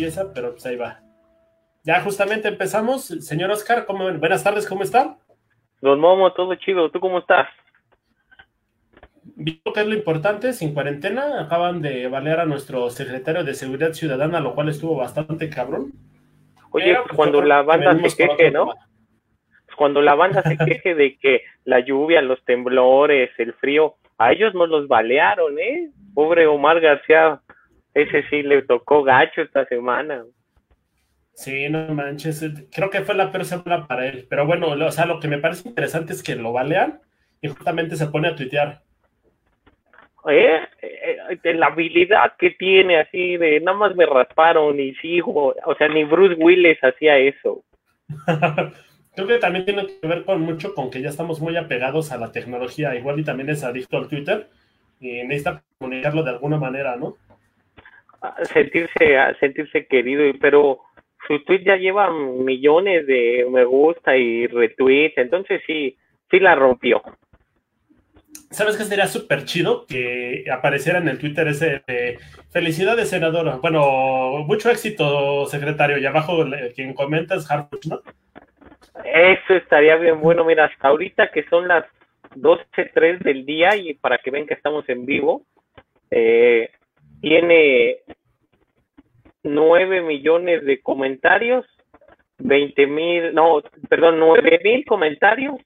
empieza, pero pues ahí va. Ya justamente empezamos. Señor Oscar, ¿cómo, buenas tardes, ¿cómo está? Don Momo, todo chido. ¿Tú cómo estás? Visto que es lo importante, sin cuarentena, acaban de balear a nuestro secretario de Seguridad Ciudadana, lo cual estuvo bastante cabrón. Oye, pues, cuando la banda se queje, ¿no? cuando la banda se queje de que la lluvia, los temblores, el frío, a ellos no los balearon, ¿eh? Pobre Omar García, ese sí le tocó gacho esta semana. Sí, no manches, creo que fue la peor semana para él. Pero bueno, o sea, lo que me parece interesante es que lo balean y justamente se pone a tuitear. ¿Eh? eh la habilidad que tiene así de nada más me rasparon y sigo, o sea, ni Bruce Willis hacía eso. Creo que también tiene que ver con mucho con que ya estamos muy apegados a la tecnología, igual y también es adicto al Twitter y necesita comunicarlo de alguna manera, ¿no? Sentirse, sentirse querido, pero su tweet ya lleva millones de me gusta y retweets, entonces sí, sí la rompió. ¿Sabes qué sería súper chido? Que apareciera en el Twitter ese de felicidades, senadora. Bueno, mucho éxito, secretario. Y abajo quien comenta es Harfuch, ¿no? Eso estaría bien bueno. Mira, hasta ahorita que son las 12.03 del día y para que vean que estamos en vivo, eh, tiene 9 millones de comentarios, 20 mil, no, perdón, 9 mil comentarios,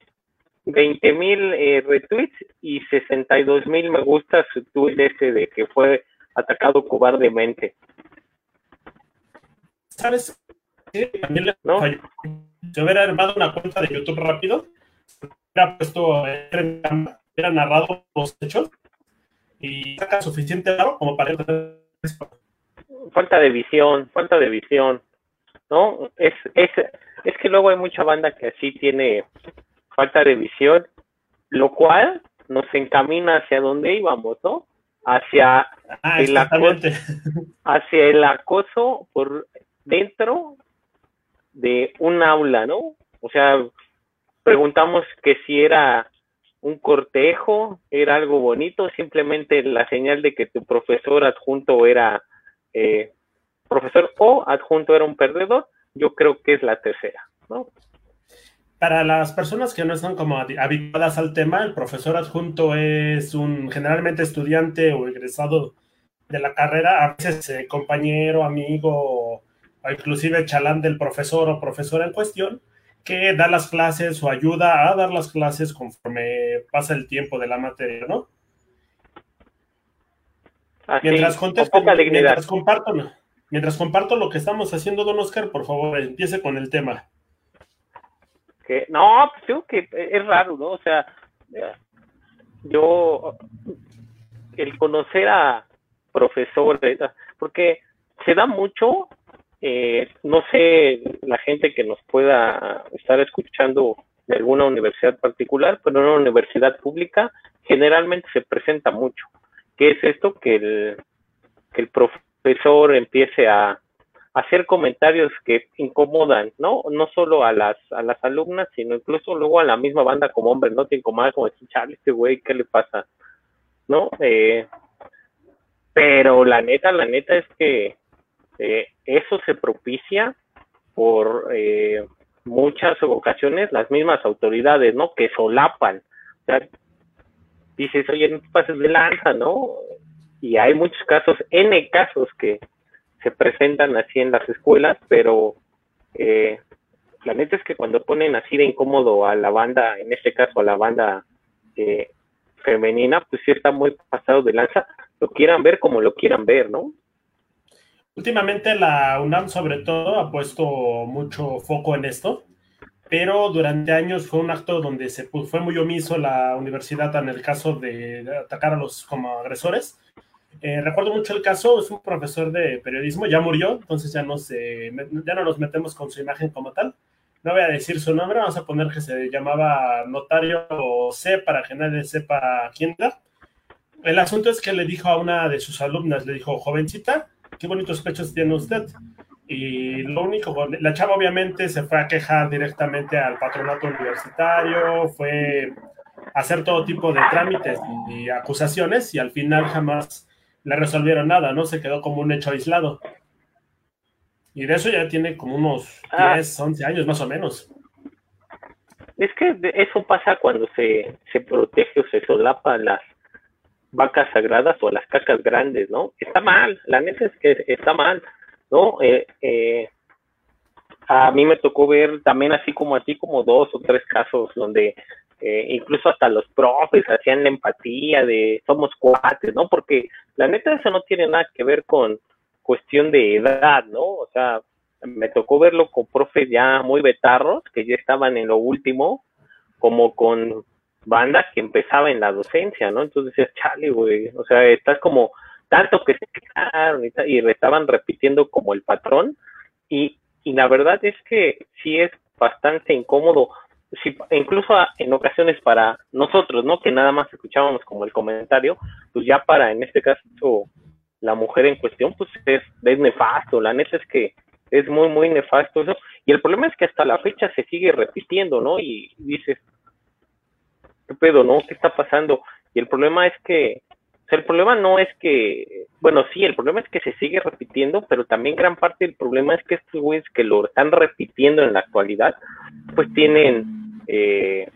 20 mil eh, retweets y 62 mil me gusta su tweet ese de que fue atacado cobardemente. ¿Sabes? ¿No? Si hubiera armado una cuenta de YouTube rápido, hubiera puesto, hubiera narrado los hechos y saca suficiente aro como para falta de visión, falta de visión, ¿no? Es, es, es que luego hay mucha banda que así tiene falta de visión, lo cual nos encamina hacia donde íbamos, ¿no? Hacia, ah, el, acoso, hacia el acoso por dentro de un aula, ¿no? O sea, preguntamos que si era un cortejo, era algo bonito, simplemente la señal de que tu profesor adjunto era eh, profesor o adjunto era un perdedor, yo creo que es la tercera, ¿no? Para las personas que no están como habituadas al tema, el profesor adjunto es un generalmente estudiante o egresado de la carrera, a veces eh, compañero, amigo o inclusive chalán del profesor o profesora en cuestión, que da las clases o ayuda a dar las clases conforme pasa el tiempo de la materia, ¿no? mientras contesto, mientras comparto, mientras comparto lo que estamos haciendo, don Oscar, por favor, empiece con el tema. Que, no, pues creo que es raro, ¿no? O sea, yo, el conocer a profesores, porque se da mucho, eh, no sé, la gente que nos pueda estar escuchando de alguna universidad particular, pero en una universidad pública generalmente se presenta mucho. ¿Qué es esto? Que el, que el profesor empiece a, hacer comentarios que incomodan, ¿no? No solo a las, a las alumnas, sino incluso luego a la misma banda como hombre, ¿no? Te incomoda como decir, chale, este güey, ¿qué le pasa? ¿No? Eh, pero la neta, la neta es que eh, eso se propicia por eh, muchas ocasiones las mismas autoridades, ¿no? Que solapan. O sea, dices, oye, no te pases de lanza, ¿no? Y hay muchos casos, N casos que se presentan así en las escuelas, pero eh, la neta es que cuando ponen así de incómodo a la banda, en este caso a la banda eh, femenina, pues sí está muy pasado de lanza, lo quieran ver como lo quieran ver, ¿no? Últimamente la UNAM sobre todo ha puesto mucho foco en esto pero durante años fue un acto donde se fue muy omiso la universidad en el caso de atacar a los como agresores. Eh, recuerdo mucho el caso, es un profesor de periodismo, ya murió, entonces ya no, se, ya no nos metemos con su imagen como tal. No voy a decir su nombre, vamos a poner que se llamaba notario C para que nadie sepa quién era. El asunto es que le dijo a una de sus alumnas, le dijo, jovencita, qué bonitos pechos tiene usted. Y lo único, la chava obviamente se fue a quejar directamente al patronato universitario, fue a hacer todo tipo de trámites y acusaciones y al final jamás le resolvieron nada, ¿no? Se quedó como un hecho aislado. Y de eso ya tiene como unos 10, ah. 11 años más o menos. Es que eso pasa cuando se, se protege o se solapa las vacas sagradas o las cacas grandes, ¿no? Está mal, la neta es que está mal, ¿no? Eh, eh, a mí me tocó ver también así como a ti como dos o tres casos donde eh, incluso hasta los profes hacían la empatía de somos cuates, ¿no? Porque la neta eso no tiene nada que ver con cuestión de edad, ¿no? O sea, me tocó verlo con profes ya muy betarros, que ya estaban en lo último, como con bandas que empezaba en la docencia, ¿no? Entonces decías, chale, güey, o sea, estás como tanto que se quedaron y, y estaban repitiendo como el patrón, y, y la verdad es que sí es bastante incómodo si, incluso en ocasiones para nosotros, ¿no? Que nada más escuchábamos como el comentario, pues ya para, en este caso, la mujer en cuestión, pues es, es nefasto, la neta es que es muy, muy nefasto eso, y el problema es que hasta la fecha se sigue repitiendo, ¿no? Y dices, ¿qué pedo, no? ¿Qué está pasando? Y el problema es que, o sea, el problema no es que, bueno, sí, el problema es que se sigue repitiendo, pero también gran parte del problema es que estos güeyes que lo están repitiendo en la actualidad, pues tienen eh,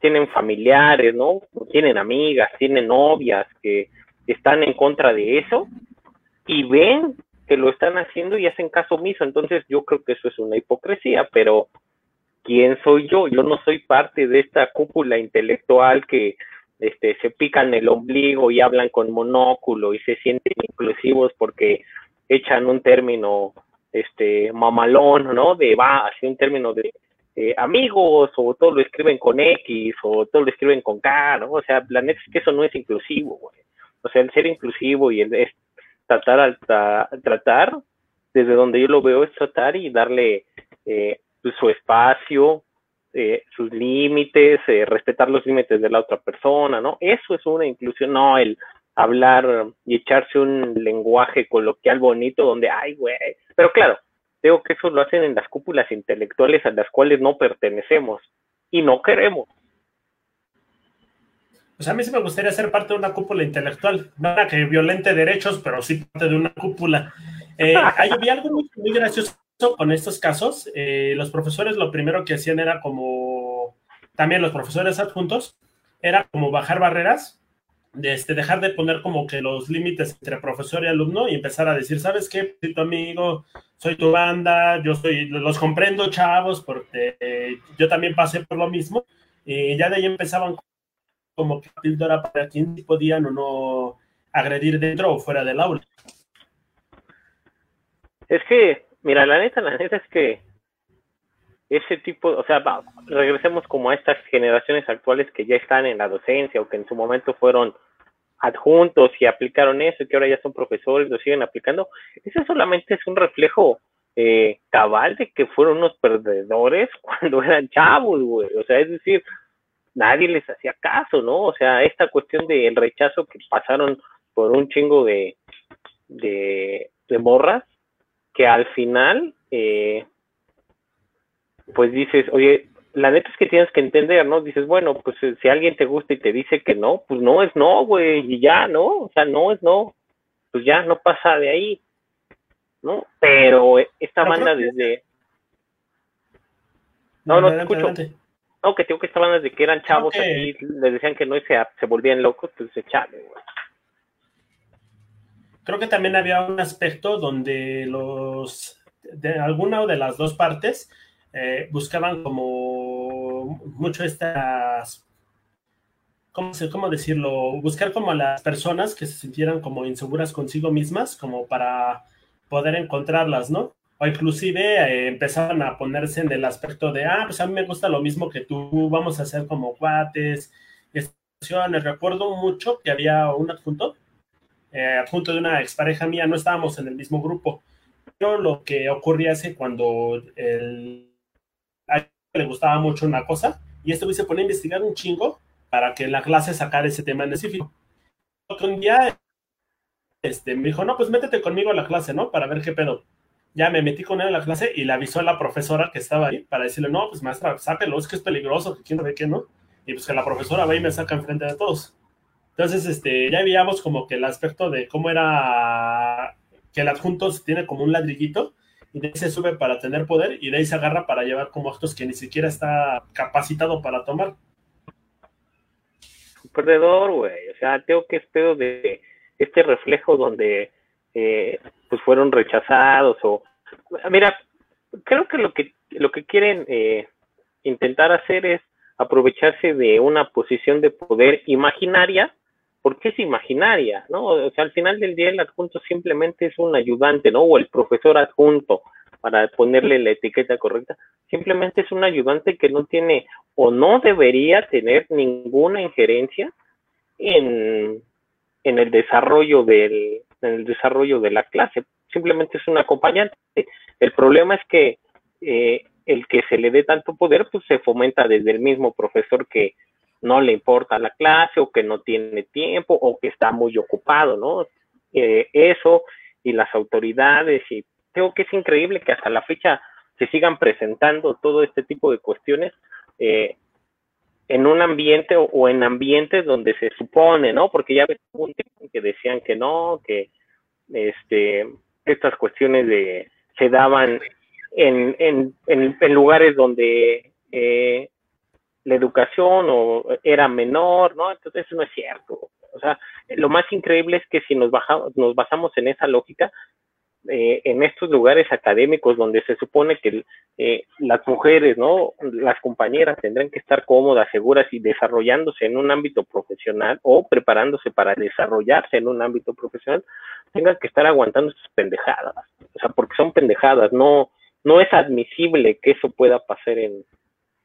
tienen familiares, ¿no? Tienen amigas, tienen novias que están en contra de eso y ven que lo están haciendo y hacen caso omiso. Entonces yo creo que eso es una hipocresía, pero ¿quién soy yo? Yo no soy parte de esta cúpula intelectual que este, se pican el ombligo y hablan con monóculo y se sienten inclusivos porque echan un término este mamalón, ¿no? De va, así un término de eh, amigos, o todo lo escriben con X, o todo lo escriben con K, ¿no? O sea, la neta es que eso no es inclusivo, güey. O sea, el ser inclusivo y el es tratar al tratar, desde donde yo lo veo, es tratar y darle eh, su espacio, eh, sus límites, respetar los límites de la otra persona, ¿no? Eso es una inclusión, no el hablar y echarse un lenguaje coloquial bonito donde, ay, güey. Pero claro, Creo que eso lo hacen en las cúpulas intelectuales a las cuales no pertenecemos y no queremos. Pues a mí sí me gustaría ser parte de una cúpula intelectual. No que violente derechos, pero sí parte de una cúpula. Eh, hay, algo muy, gracioso con estos casos. Eh, los profesores lo primero que hacían era como, también los profesores adjuntos, era como bajar barreras de este, dejar de poner como que los límites entre profesor y alumno y empezar a decir, ¿sabes qué? Soy tu amigo, soy tu banda, yo soy, los comprendo, chavos, porque yo también pasé por lo mismo. Y ya de ahí empezaban como que píldora para quién podían o no agredir dentro o fuera del aula. Es que, mira, la neta, la neta es que ese tipo, o sea, regresemos como a estas generaciones actuales que ya están en la docencia o que en su momento fueron adjuntos y aplicaron eso y que ahora ya son profesores, lo siguen aplicando, eso solamente es un reflejo eh, cabal de que fueron unos perdedores cuando eran chavos, güey. O sea, es decir, nadie les hacía caso, ¿no? O sea, esta cuestión del rechazo que pasaron por un chingo de, de, de morras, que al final, eh, pues dices, oye, la neta es que tienes que entender, ¿no? Dices, bueno, pues eh, si alguien te gusta y te dice que no, pues no es no, güey, y ya, ¿no? O sea, no es no, pues ya no pasa de ahí, ¿no? Pero esta banda desde... No, no, te escucho. No, que tengo que esta banda desde que eran chavos y les decían que no y se, se volvían locos, pues echale, güey. Creo que también había un aspecto donde los, de alguna o de las dos partes, eh, buscaban como mucho estas, ¿cómo, ¿cómo decirlo? Buscar como a las personas que se sintieran como inseguras consigo mismas, como para poder encontrarlas, ¿no? O inclusive eh, empezaban a ponerse en el aspecto de, ah, pues a mí me gusta lo mismo que tú, vamos a hacer como cuates, Recuerdo mucho que había un adjunto, eh, adjunto de una expareja mía, no estábamos en el mismo grupo, pero lo que ocurría es que cuando el le gustaba mucho una cosa y este se pone a investigar un chingo para que en la clase sacara ese tema en específico. Un día este, me dijo, no, pues métete conmigo a la clase, ¿no? Para ver qué pedo. Ya me metí con él a la clase y le avisó a la profesora que estaba ahí para decirle, no, pues maestra, sáquelo, es que es peligroso, que quién sabe qué, ¿no? Y pues que la profesora va y me saca enfrente de todos. Entonces, este, ya veíamos como que el aspecto de cómo era que el adjunto tiene como un ladrillito y de ahí se sube para tener poder y de ahí se agarra para llevar como actos que ni siquiera está capacitado para tomar. perdedor, güey. O sea, tengo que espero de este reflejo donde eh, pues fueron rechazados o mira, creo que lo que lo que quieren eh, intentar hacer es aprovecharse de una posición de poder imaginaria, porque es imaginaria, ¿no? O sea, al final del día el adjunto simplemente es un ayudante, ¿no? O el profesor adjunto, para ponerle la etiqueta correcta, simplemente es un ayudante que no tiene o no debería tener ninguna injerencia en, en el desarrollo del en el desarrollo de la clase, simplemente es un acompañante. El problema es que eh, el que se le dé tanto poder, pues se fomenta desde el mismo profesor que no le importa la clase o que no tiene tiempo o que está muy ocupado, ¿no? Eh, eso y las autoridades y creo que es increíble que hasta la fecha se sigan presentando todo este tipo de cuestiones eh, en un ambiente o, en ambientes donde se supone, ¿no? Porque ya ves que decían que no, que este estas cuestiones de se daban en, en, en, lugares donde eh, la educación o era menor, ¿no? Entonces eso no es cierto. O sea, lo más increíble es que si nos, bajamos, nos basamos en esa lógica, eh, en estos lugares académicos donde se supone que eh, las mujeres, ¿no? Las compañeras tendrán que estar cómodas, seguras y desarrollándose en un ámbito profesional o preparándose para desarrollarse en un ámbito profesional, tengan que estar aguantando sus pendejadas. O sea, porque son pendejadas, no, no es admisible que eso pueda pasar en,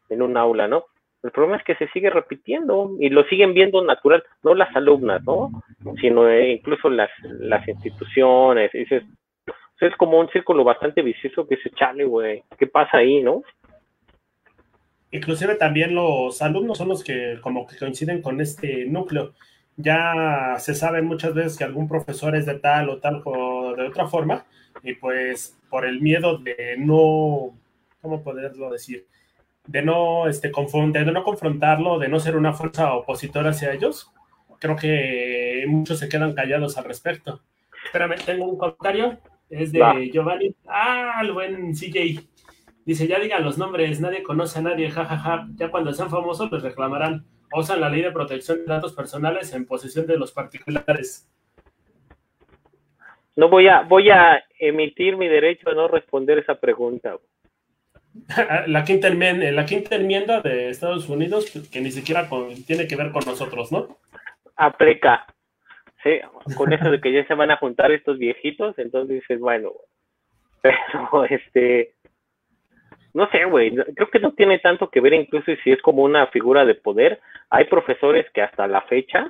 en un aula, ¿no? El problema es que se sigue repitiendo y lo siguen viendo natural, no las alumnas, ¿no? Sino eh, incluso las, las instituciones. Dices, es como un círculo bastante vicioso que se chale, güey. ¿Qué pasa ahí, no? Inclusive también los alumnos son los que como que coinciden con este núcleo. Ya se sabe muchas veces que algún profesor es de tal o tal o de otra forma, y pues por el miedo de no, ¿cómo poderlo decir? De no, este, de no confrontarlo, de no ser una fuerza opositora hacia ellos, creo que muchos se quedan callados al respecto. Espérame, tengo un comentario, es de Giovanni. Ah, el buen CJ. Dice, ya digan los nombres, nadie conoce a nadie, jajaja. Ya cuando sean famosos les reclamarán. Usan la ley de protección de datos personales en posesión de los particulares. No voy a, voy a emitir mi derecho a no responder esa pregunta. La quinta, enmienda, la quinta enmienda de Estados Unidos, que ni siquiera tiene que ver con nosotros, ¿no? Apreca. Sí, con eso de que ya se van a juntar estos viejitos, entonces dices, bueno, pero este, no sé, güey, creo que no tiene tanto que ver incluso si es como una figura de poder. Hay profesores que hasta la fecha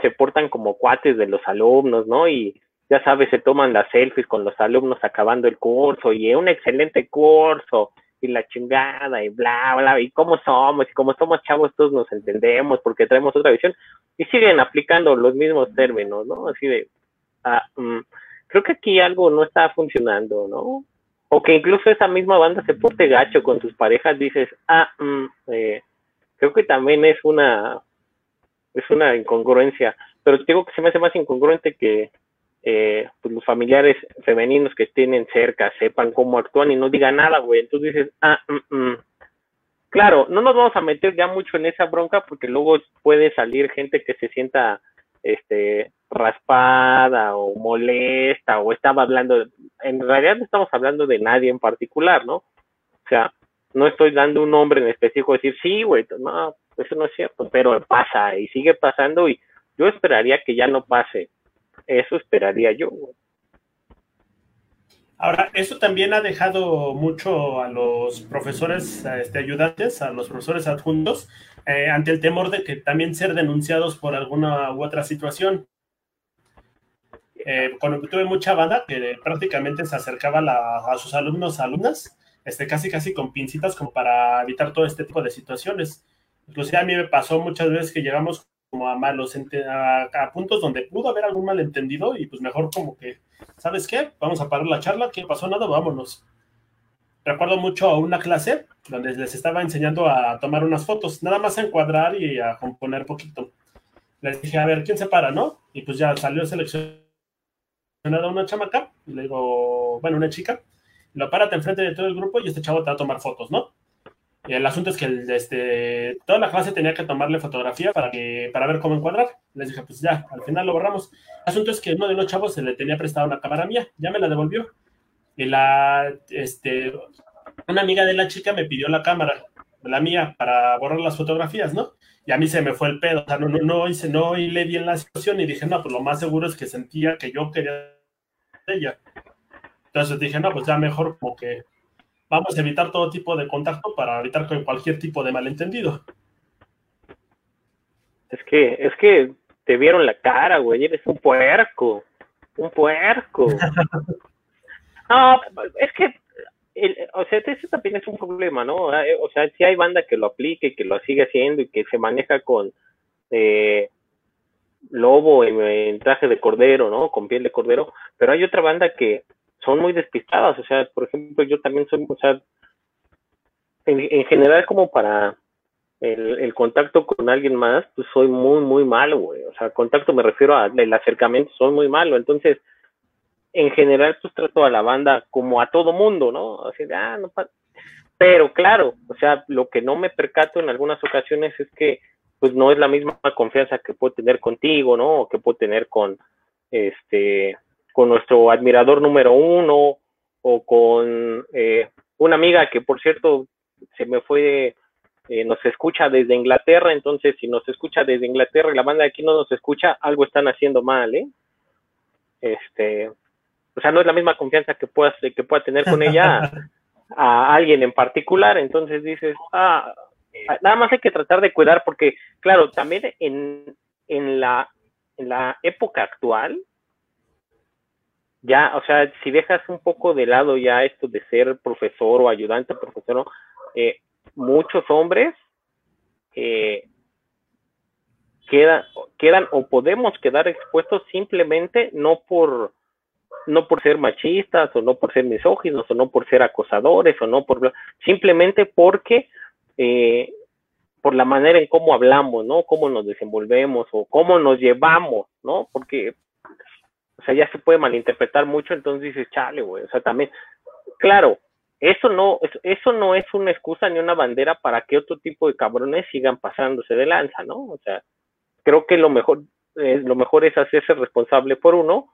se portan como cuates de los alumnos, ¿no? Y ya sabes, se toman las selfies con los alumnos acabando el curso y es un excelente curso y la chingada y bla, bla, y cómo somos y como somos chavos todos nos entendemos porque traemos otra visión y siguen aplicando los mismos términos, ¿no? Así de, ah, mm, creo que aquí algo no está funcionando, ¿no? O que incluso esa misma banda se porte gacho con sus parejas, dices, ah, eh, creo que también es una, es una incongruencia, pero digo que se me hace más incongruente que eh, pues los familiares femeninos que tienen cerca sepan cómo actúan y no digan nada, güey. Entonces dices, ah, mm, mm". claro, no nos vamos a meter ya mucho en esa bronca porque luego puede salir gente que se sienta este raspada o molesta o estaba hablando, en realidad no estamos hablando de nadie en particular, ¿no? O sea, no estoy dando un nombre en específico, decir, sí, güey, no, eso no es cierto, pero pasa y sigue pasando y yo esperaría que ya no pase eso esperaría yo. Ahora, eso también ha dejado mucho a los profesores este, ayudantes, a los profesores adjuntos, eh, ante el temor de que también ser denunciados por alguna u otra situación. Eh, cuando tuve mucha banda que prácticamente se acercaba a sus alumnos, alumnas, este, casi casi con pincitas como para evitar todo este tipo de situaciones. Inclusive a mí me pasó muchas veces que llegamos como a malos, a, puntos donde pudo haber algún malentendido y pues mejor como que, ¿sabes qué? Vamos a parar la charla, ¿qué pasó? Nada, vámonos. Recuerdo mucho a una clase donde les estaba enseñando a tomar unas fotos, nada más a encuadrar y a componer poquito. Les dije, a ver, ¿quién se para, no? Y pues ya salió selección a una chamaca, y le digo, bueno, una chica, lo párate enfrente de todo el grupo y este chavo te va a tomar fotos, ¿no? El asunto es que el, este, toda la clase tenía que tomarle fotografía para, que, para ver cómo encuadrar. Les dije, pues ya, al final lo borramos. El asunto es que uno de los chavos se le tenía prestado una cámara mía, ya me la devolvió. Y la, este, una amiga de la chica me pidió la cámara, la mía, para borrar las fotografías, ¿no? Y a mí se me fue el pedo, o sea, no, no, no hice, no le bien la situación y dije, no, pues lo más seguro es que sentía que yo quería ella. Entonces dije, no, pues ya mejor como que vamos a evitar todo tipo de contacto para evitar cualquier tipo de malentendido. Es que, es que te vieron la cara, güey, eres un puerco, un puerco. no, es que, o sea, ese también es un problema, ¿no? O sea, si hay banda que lo aplique y que lo sigue haciendo y que se maneja con eh, lobo en, en traje de cordero, ¿no? Con piel de cordero, pero hay otra banda que son muy despistadas, o sea, por ejemplo, yo también soy, o sea, en, general como para el, contacto con alguien más, pues soy muy, muy malo, güey, o sea, contacto me refiero al acercamiento, soy muy malo, entonces, en general, pues trato a la banda como a todo mundo, ¿no? Así de, ah, no pero claro, o sea, lo que no me percato en algunas ocasiones es que pues no es la misma confianza que puedo tener contigo, ¿no? O que puedo tener con este con nuestro admirador número uno o con eh, una amiga que por cierto se me fue, eh, nos escucha desde Inglaterra, entonces si nos escucha desde Inglaterra y la banda de aquí no nos escucha, algo están haciendo mal, ¿eh? Este, o sea, no es la misma confianza que puedas, que pueda tener con ella a, alguien en particular, entonces dices, ah, nada más hay que tratar de cuidar porque, claro, también en, en la, en la época actual, ya, o sea, si dejas un poco de lado ya esto de ser profesor o ayudante profesor, eh, muchos hombres eh, quedan, quedan o podemos quedar expuestos simplemente no por no por ser machistas o no por ser misóginos o no por ser acosadores o no por simplemente porque eh, por la manera en cómo hablamos, ¿no? Cómo nos desenvolvemos o cómo nos llevamos, ¿no? Porque o sea, ya se puede malinterpretar mucho, entonces dices, chale, güey, o sea, también, claro, eso no, eso no es una excusa ni una bandera para que otro tipo de cabrones sigan pasándose de lanza, ¿no? O sea, creo que lo mejor, eh, lo mejor es hacerse responsable por uno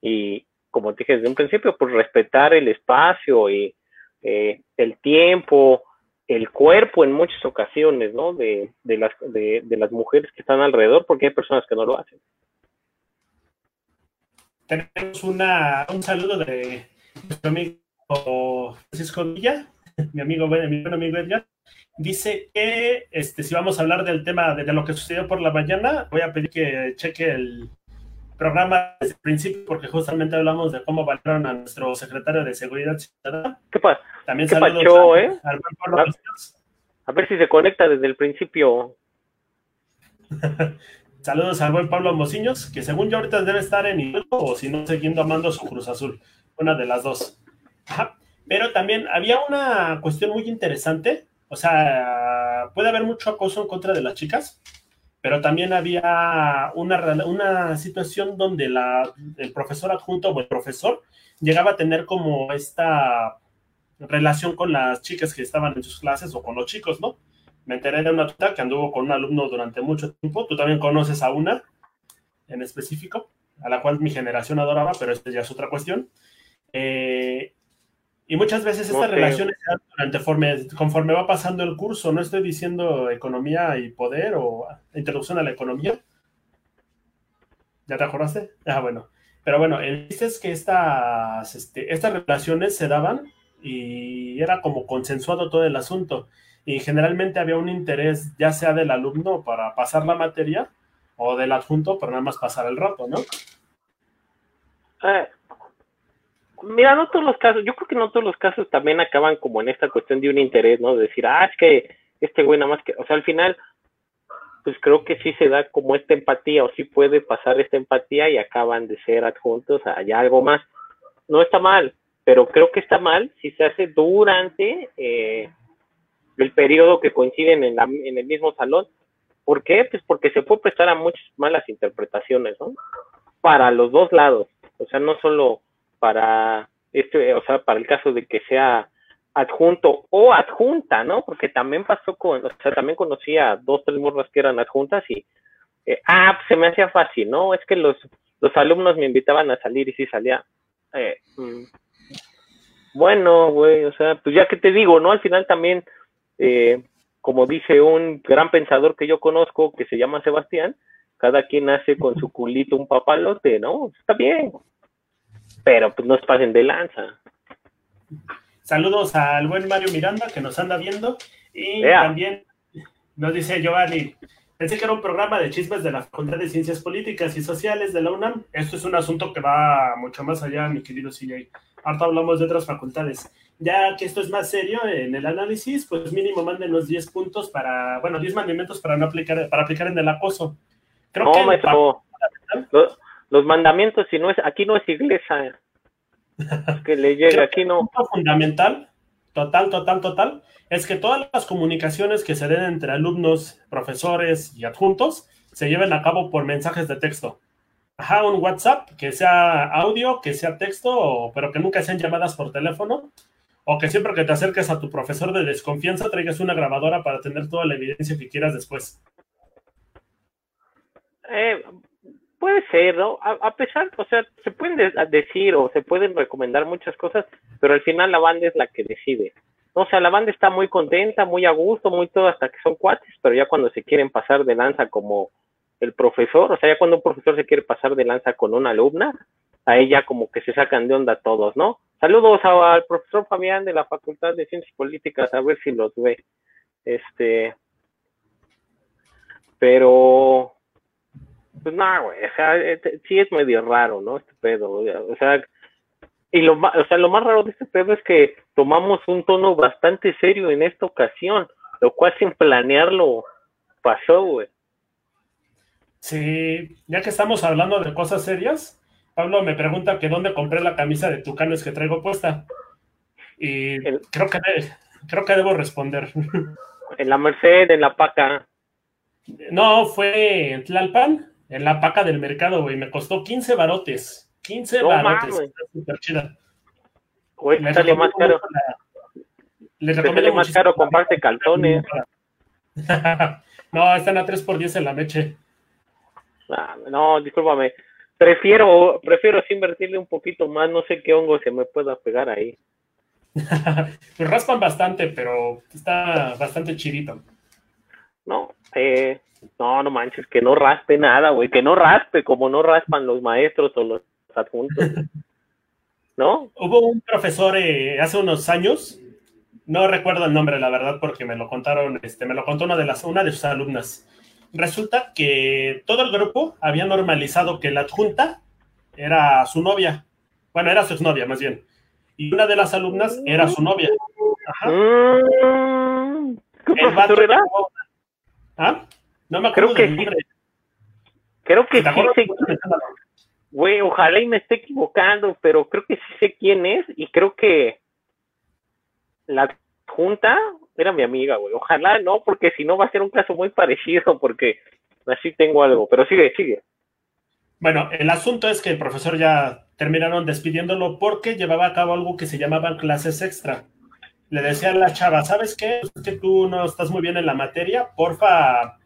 y, como dije desde un principio, pues respetar el espacio y eh, el tiempo, el cuerpo en muchas ocasiones, ¿no? De, las, de las mujeres que están alrededor, porque hay personas que no lo hacen tenemos una, un saludo de nuestro amigo Francisco Villa, mi amigo, mi buen amigo Edgar. Dice que este, si vamos a hablar del tema de, lo que sucedió por la mañana, voy a pedir que cheque el programa desde el principio, porque justamente hablamos de cómo valoraron a nuestro secretario de Seguridad Ciudadana. ¿Qué pasa? También ¿Qué saludos eh? a ver si se conecta desde el principio. Saludos al buen Pablo Mociños, que según yo ahorita debe estar en Hidalgo o si no, siguiendo amando su Cruz Azul. Una de las dos. Pero también había una cuestión muy interesante. O sea, puede haber mucho acoso en contra de las chicas, pero también había una, una situación donde la, el profesor adjunto o el profesor llegaba a tener como esta relación con las chicas que estaban en sus clases o con los chicos, ¿no? Me enteré de una tuta que anduvo con un alumno durante mucho tiempo. Tú también conoces a una en específico, a la cual mi generación adoraba, pero esta ya es otra cuestión. Eh, y muchas veces estas relaciones durante conforme va pasando el curso, no estoy diciendo economía y poder o introducción a la economía. ¿Ya te acordaste? Ah, bueno. Pero bueno, el chiste es que estas, este, estas relaciones se daban y era como consensuado todo el asunto y generalmente había un interés ya sea del alumno para pasar la materia o del adjunto para nada más pasar el rato, ¿no? Eh, mira, no todos los casos, yo creo que no todos los casos también acaban como en esta cuestión de un interés, ¿no? De decir, ah, es que este güey nada más que, o sea, al final, pues creo que sí se da como esta empatía o sí puede pasar esta empatía y acaban de ser adjuntos a algo más. No está mal, pero creo que está mal si se hace durante eh, el periodo que coinciden en, en el mismo salón. ¿Por qué? Pues porque se puede prestar a muchas malas interpretaciones, ¿no? Para los dos lados. o sea, no solo para este, o sea, para el caso de que sea adjunto o adjunta, ¿no? Porque también pasó con, o sea, también conocía dos, tres morras que eran adjuntas y, eh, ah, pues se me hacía fácil, ¿no? Es que los, los alumnos me invitaban a salir y sí salía. Eh, mm, bueno, güey, o sea, pues ya que te digo, ¿no? Al final también, eh, como dice un gran pensador que yo conozco que se llama Sebastián, cada quien hace con su culito un papalote, ¿no? Está bien, pero pues no se pasen de lanza. Saludos al buen Mario Miranda que nos anda viendo y también nos dice Giovanni, pensé que era un programa de chismes de la Facultad de Ciencias Políticas y Sociales de la UNAM. Esto es un asunto que va mucho más allá, mi querido CJ. Ahora hablamos de otras facultades. Ya que esto es más serio en el análisis, pues mínimo mándenos 10 puntos para, bueno, 10 mandamientos para no aplicar, para aplicar en el acoso. Creo que los mandamientos, si no es, aquí no es iglesia. Que le llega, aquí no. fundamental, total, total, total, es que todas las comunicaciones que se den entre alumnos, profesores y adjuntos se lleven a cabo por mensajes de texto. Ajá, un WhatsApp, que sea audio, que sea texto, pero que nunca sean llamadas por teléfono. O que siempre que te acerques a tu profesor de desconfianza traigas una grabadora para tener toda la evidencia que quieras después. Eh, puede ser, ¿no? A, pesar, o sea, se pueden decir o se pueden recomendar muchas cosas, pero al final la banda es la que decide. O sea, la banda está muy contenta, muy a gusto, muy todo hasta que son cuates, pero ya cuando se quieren pasar de lanza como el profesor, o sea, ya cuando un profesor se quiere pasar de lanza con una alumna, a ella como que se sacan de onda todos, ¿no? Saludos al profesor Fabián de la Facultad de Ciencias Políticas, a ver si los ve. Este, pero pues no, güey, o sea, eh, sí es medio raro, ¿no? Este pedo, o sea, y lo, o sea, lo más raro de este pedo es que tomamos un tono bastante serio en esta ocasión, lo cual sin planearlo pasó, güey. Sí, ya que estamos hablando de cosas serias, Pablo me pregunta que dónde compré la camisa de tucanes que traigo puesta. Y creo que creo que debo responder. En la Merced, en la Paca. No, fue en Tlalpan en la paca del mercado, güey. Me costó 15 barotes. 15 barotes. Está súper chida. Güey, sale más caro. Les recomiendo sale más caro comprarte calzones. no, están a 3 por 10 en la meche. Ah, no, discúlpame. Prefiero, prefiero invertirle un poquito más, no sé qué hongo se me pueda pegar ahí. pues raspan bastante, pero está bastante chidito. No, eh, no, no manches, que no raspe nada, güey, que no raspe como no raspan los maestros o los adjuntos. ¿No? Hubo un profesor eh, hace unos años, no recuerdo el nombre, la verdad, porque me lo contaron, este, me lo contó una de las, una de sus alumnas. Resulta que todo el grupo había normalizado que la adjunta era su novia. Bueno, era su exnovia, más bien. Y una de las alumnas era su novia. Ajá. ¿Qué el era? ¿Ah? No me acuerdo creo que Creo que sí Güey, ojalá y me esté equivocando, pero creo que sí sé quién es y creo que la junta era mi amiga, güey. Ojalá no, porque si no va a ser un caso muy parecido, porque así tengo algo. Pero sigue, sigue. Bueno, el asunto es que el profesor ya terminaron despidiéndolo porque llevaba a cabo algo que se llamaban clases extra. Le decía a la chava, ¿sabes qué? Es que tú no estás muy bien en la materia, porfa,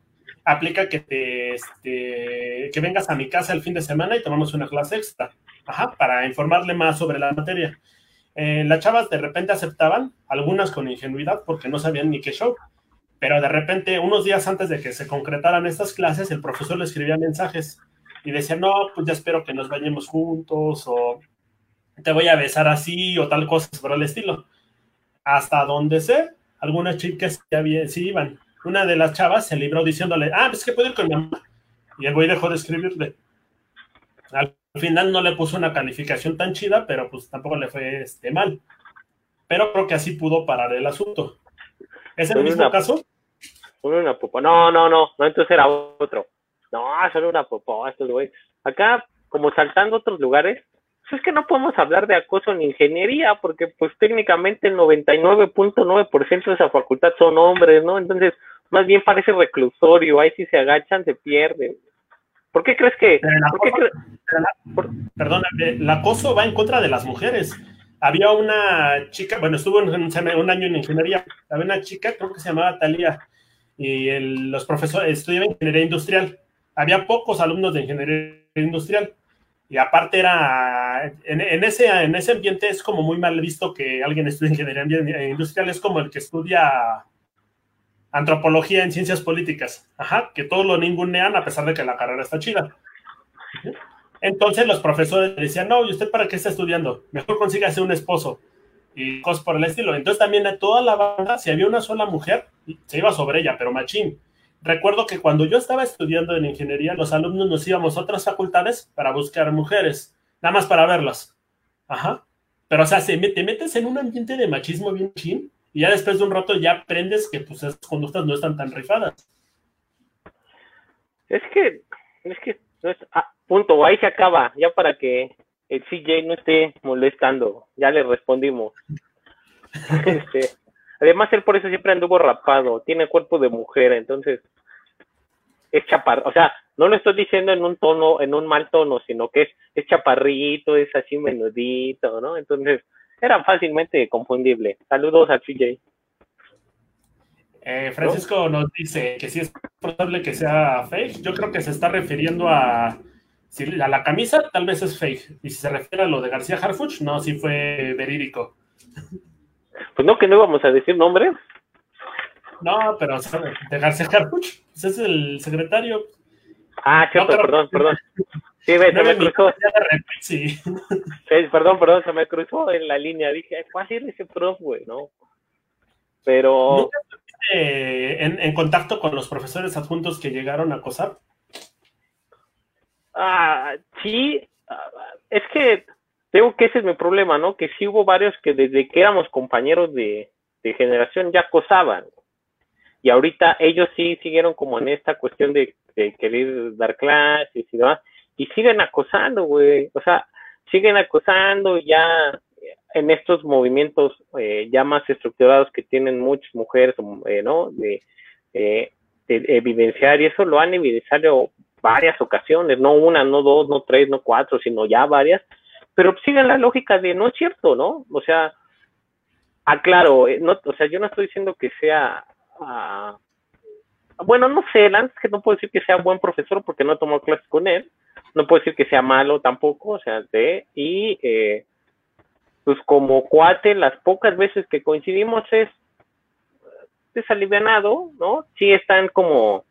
aplica que te este, que vengas a mi casa el fin de semana y tomamos una clase extra, ajá, para informarle más sobre la materia. Eh, las chavas de repente aceptaban, algunas con ingenuidad porque no sabían ni qué show, pero de repente, unos días antes de que se concretaran estas clases, el profesor le escribía mensajes y decía, no, pues ya espero que nos vayamos juntos o te voy a besar así o tal cosa por el estilo. Hasta donde sé, algunas chicas ya sí iban, una de las chavas se libró diciéndole, ah, pues que puedo ir con mi mamá. Y el güey dejó de escribirle. Final no le puso una calificación tan chida, pero pues tampoco le fue este, mal. Pero creo que así pudo parar el asunto. ¿Es el mismo caso? Una No, no, no, no, entonces era otro. No, solo una popó, estos güey. Acá, como saltando otros lugares, pues es que no podemos hablar de acoso en ingeniería, porque pues técnicamente el 99.9% de esa facultad son hombres, ¿no? Entonces, más bien parece reclusorio, ahí si se agachan se pierden. ¿Por qué crees que... Perdón, el acoso va en contra de las mujeres. Había una chica, bueno, estuvo un, un año en ingeniería, había una chica, creo que se llamaba Talía, y los profesores estudiaban ingeniería industrial. Había pocos alumnos de ingeniería industrial. Y aparte era, en, ese, en ese ambiente es como muy mal visto que alguien estudie ingeniería industrial, es como el que estudia antropología en ciencias políticas, ajá, que todos lo ningunean a pesar de que la carrera está chida. Entonces los profesores decían, no, ¿y usted para qué está estudiando? Mejor consígase un esposo y cosas por el estilo. Entonces también a toda la banda, si había una sola mujer, se iba sobre ella, pero machín. Recuerdo que cuando yo estaba estudiando en ingeniería, los alumnos nos íbamos a otras facultades para buscar mujeres, nada más para verlas. Ajá. Pero, o sea, se, te metes en un ambiente de machismo bien chin y ya después de un rato ya aprendes que pues esas conductas no están tan rifadas. Es que, es que, ah, punto, ahí se acaba, ya para que el CJ no esté molestando, ya le respondimos. este, además, él por eso siempre anduvo rapado, tiene cuerpo de mujer, entonces es chaparro, o sea, no lo estoy diciendo en un tono, en un mal tono, sino que es, es chaparrito, es así menudito, ¿no? Entonces, era fácilmente confundible. Saludos a CJ. Eh, Francisco nos dice que si es probable que sea fake. Yo creo que se está refiriendo a, si, a la camisa, tal vez es fake. Y si se refiere a lo de García Harfuch, no, sí fue verídico. Pues no, que no íbamos a decir nombre. No, pero de García Harfuch, pues es el secretario. Ah, cierto, perdón, perdón. Sí, se me cruzó. Sí. Perdón, perdón, se me cruzó en la línea. Dije, ¿cuál es ese prof, güey? No. Pero. en, en contacto con los profesores adjuntos que llegaron a acosar? Ah, sí. Es que tengo que ese es mi problema, ¿no? Que sí hubo varios que desde que éramos compañeros de, de generación ya acosaban. Y ahorita ellos sí siguieron como en esta cuestión de, de querer dar clases y demás y siguen acosando, güey. O sea, siguen acosando ya en estos movimientos eh, ya más estructurados que tienen muchas mujeres, eh, ¿no? De, eh, de, evidenciar, y eso lo han evidenciado varias ocasiones, no una, no dos, no tres, no cuatro, sino ya varias, pero siguen la lógica de no es cierto, ¿no? O sea, aclaro, no, o sea, yo no estoy diciendo que sea ah, bueno, no sé, Lance, que no puedo decir que sea buen profesor porque no tomó clases con él, no puedo decir que sea malo tampoco, o sea, de, y eh, pues como cuate, las pocas veces que coincidimos es desalivianado, ¿no? Sí están como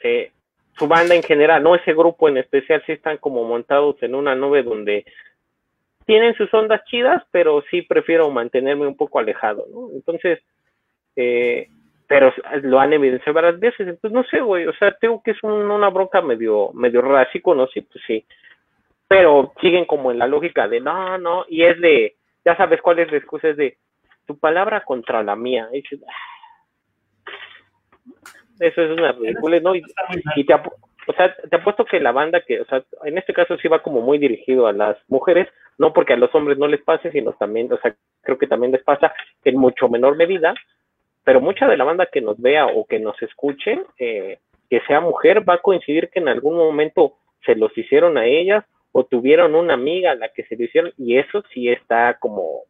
eh, su banda en general, no ese grupo en especial, sí están como montados en una nube donde tienen sus ondas chidas, pero sí prefiero mantenerme un poco alejado, ¿no? Entonces, eh, pero lo han evidenciado varias veces, entonces no sé, güey, o sea, tengo que es una bronca medio, medio rara, sí conocí, pues sí, pero siguen como en la lógica de no, no, y es de, ya sabes cuál es la excusa, es de tu palabra contra la mía, ah". eso es una ridícula, ¿no? Y, te, o sea, te apuesto que la banda que, o sea, en este caso sí va como muy dirigido a las mujeres, no porque a los hombres no les pase, sino también, o sea, creo que también les pasa en mucho menor medida, pero mucha de la banda que nos vea o que nos escuche, eh, que sea mujer, va a coincidir que en algún momento se los hicieron a ellas o tuvieron una amiga a la que se lo hicieron y eso sí está como,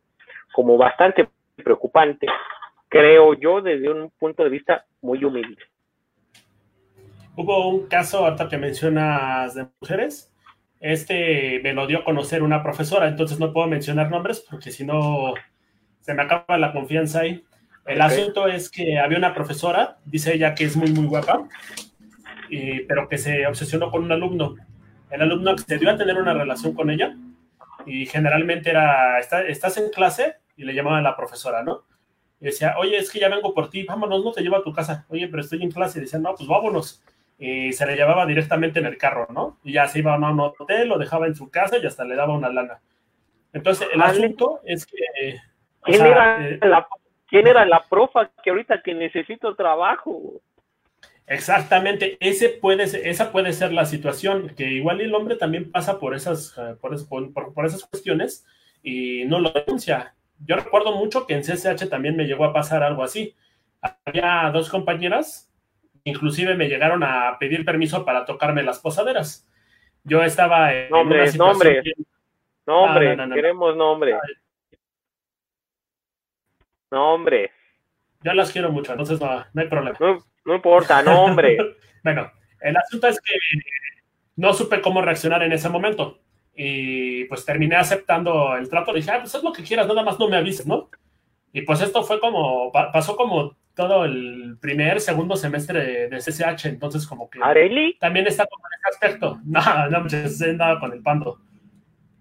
como bastante preocupante, creo yo, desde un punto de vista muy humilde. Hubo un caso, ahorita que mencionas de mujeres, este me lo dio a conocer una profesora, entonces no puedo mencionar nombres porque si no se me acaba la confianza ahí. El asunto es que había una profesora, dice ella que es muy, muy guapa, pero que se obsesionó con un alumno. El alumno accedió a tener una relación con ella y generalmente era, estás en clase y le llamaban a la profesora, ¿no? Y decía, oye, es que ya vengo por ti, vámonos, no te llevo a tu casa. Oye, pero estoy en clase. Y decía, no, pues vámonos. Y se le llevaba directamente en el carro, ¿no? Y ya se iba a un hotel, lo dejaba en su casa y hasta le daba una lana. Entonces, el asunto es que... ¿Quién era eh, la ¿Quién era la profa que ahorita que necesito trabajo? Exactamente, ese puede esa puede ser la situación, que igual el hombre también pasa por esas, eh, por, por, esas cuestiones y no lo denuncia. Yo recuerdo mucho que en CSH también me llegó a pasar algo así. Había dos compañeras inclusive me llegaron a pedir permiso para tocarme las posaderas. Yo estaba en Nombre, una situación nombre. bien- Nombre, No, no, no, no. queremos nombre. Nombre. yo las quiero mucho, entonces no, no hay problema. No, no importa, nombre. Bueno, el asunto es que no supe cómo reaccionar en ese momento. Y pues terminé aceptando el trato. Dije, ah, pues haz lo que quieras, nada más no me avises, ¿no? Y pues esto fue como, pa- pasó como todo el primer, segundo semestre de, CCH, entonces como que ¿Areli? también está como en ese aspecto. No, no, pues, nada con el pando.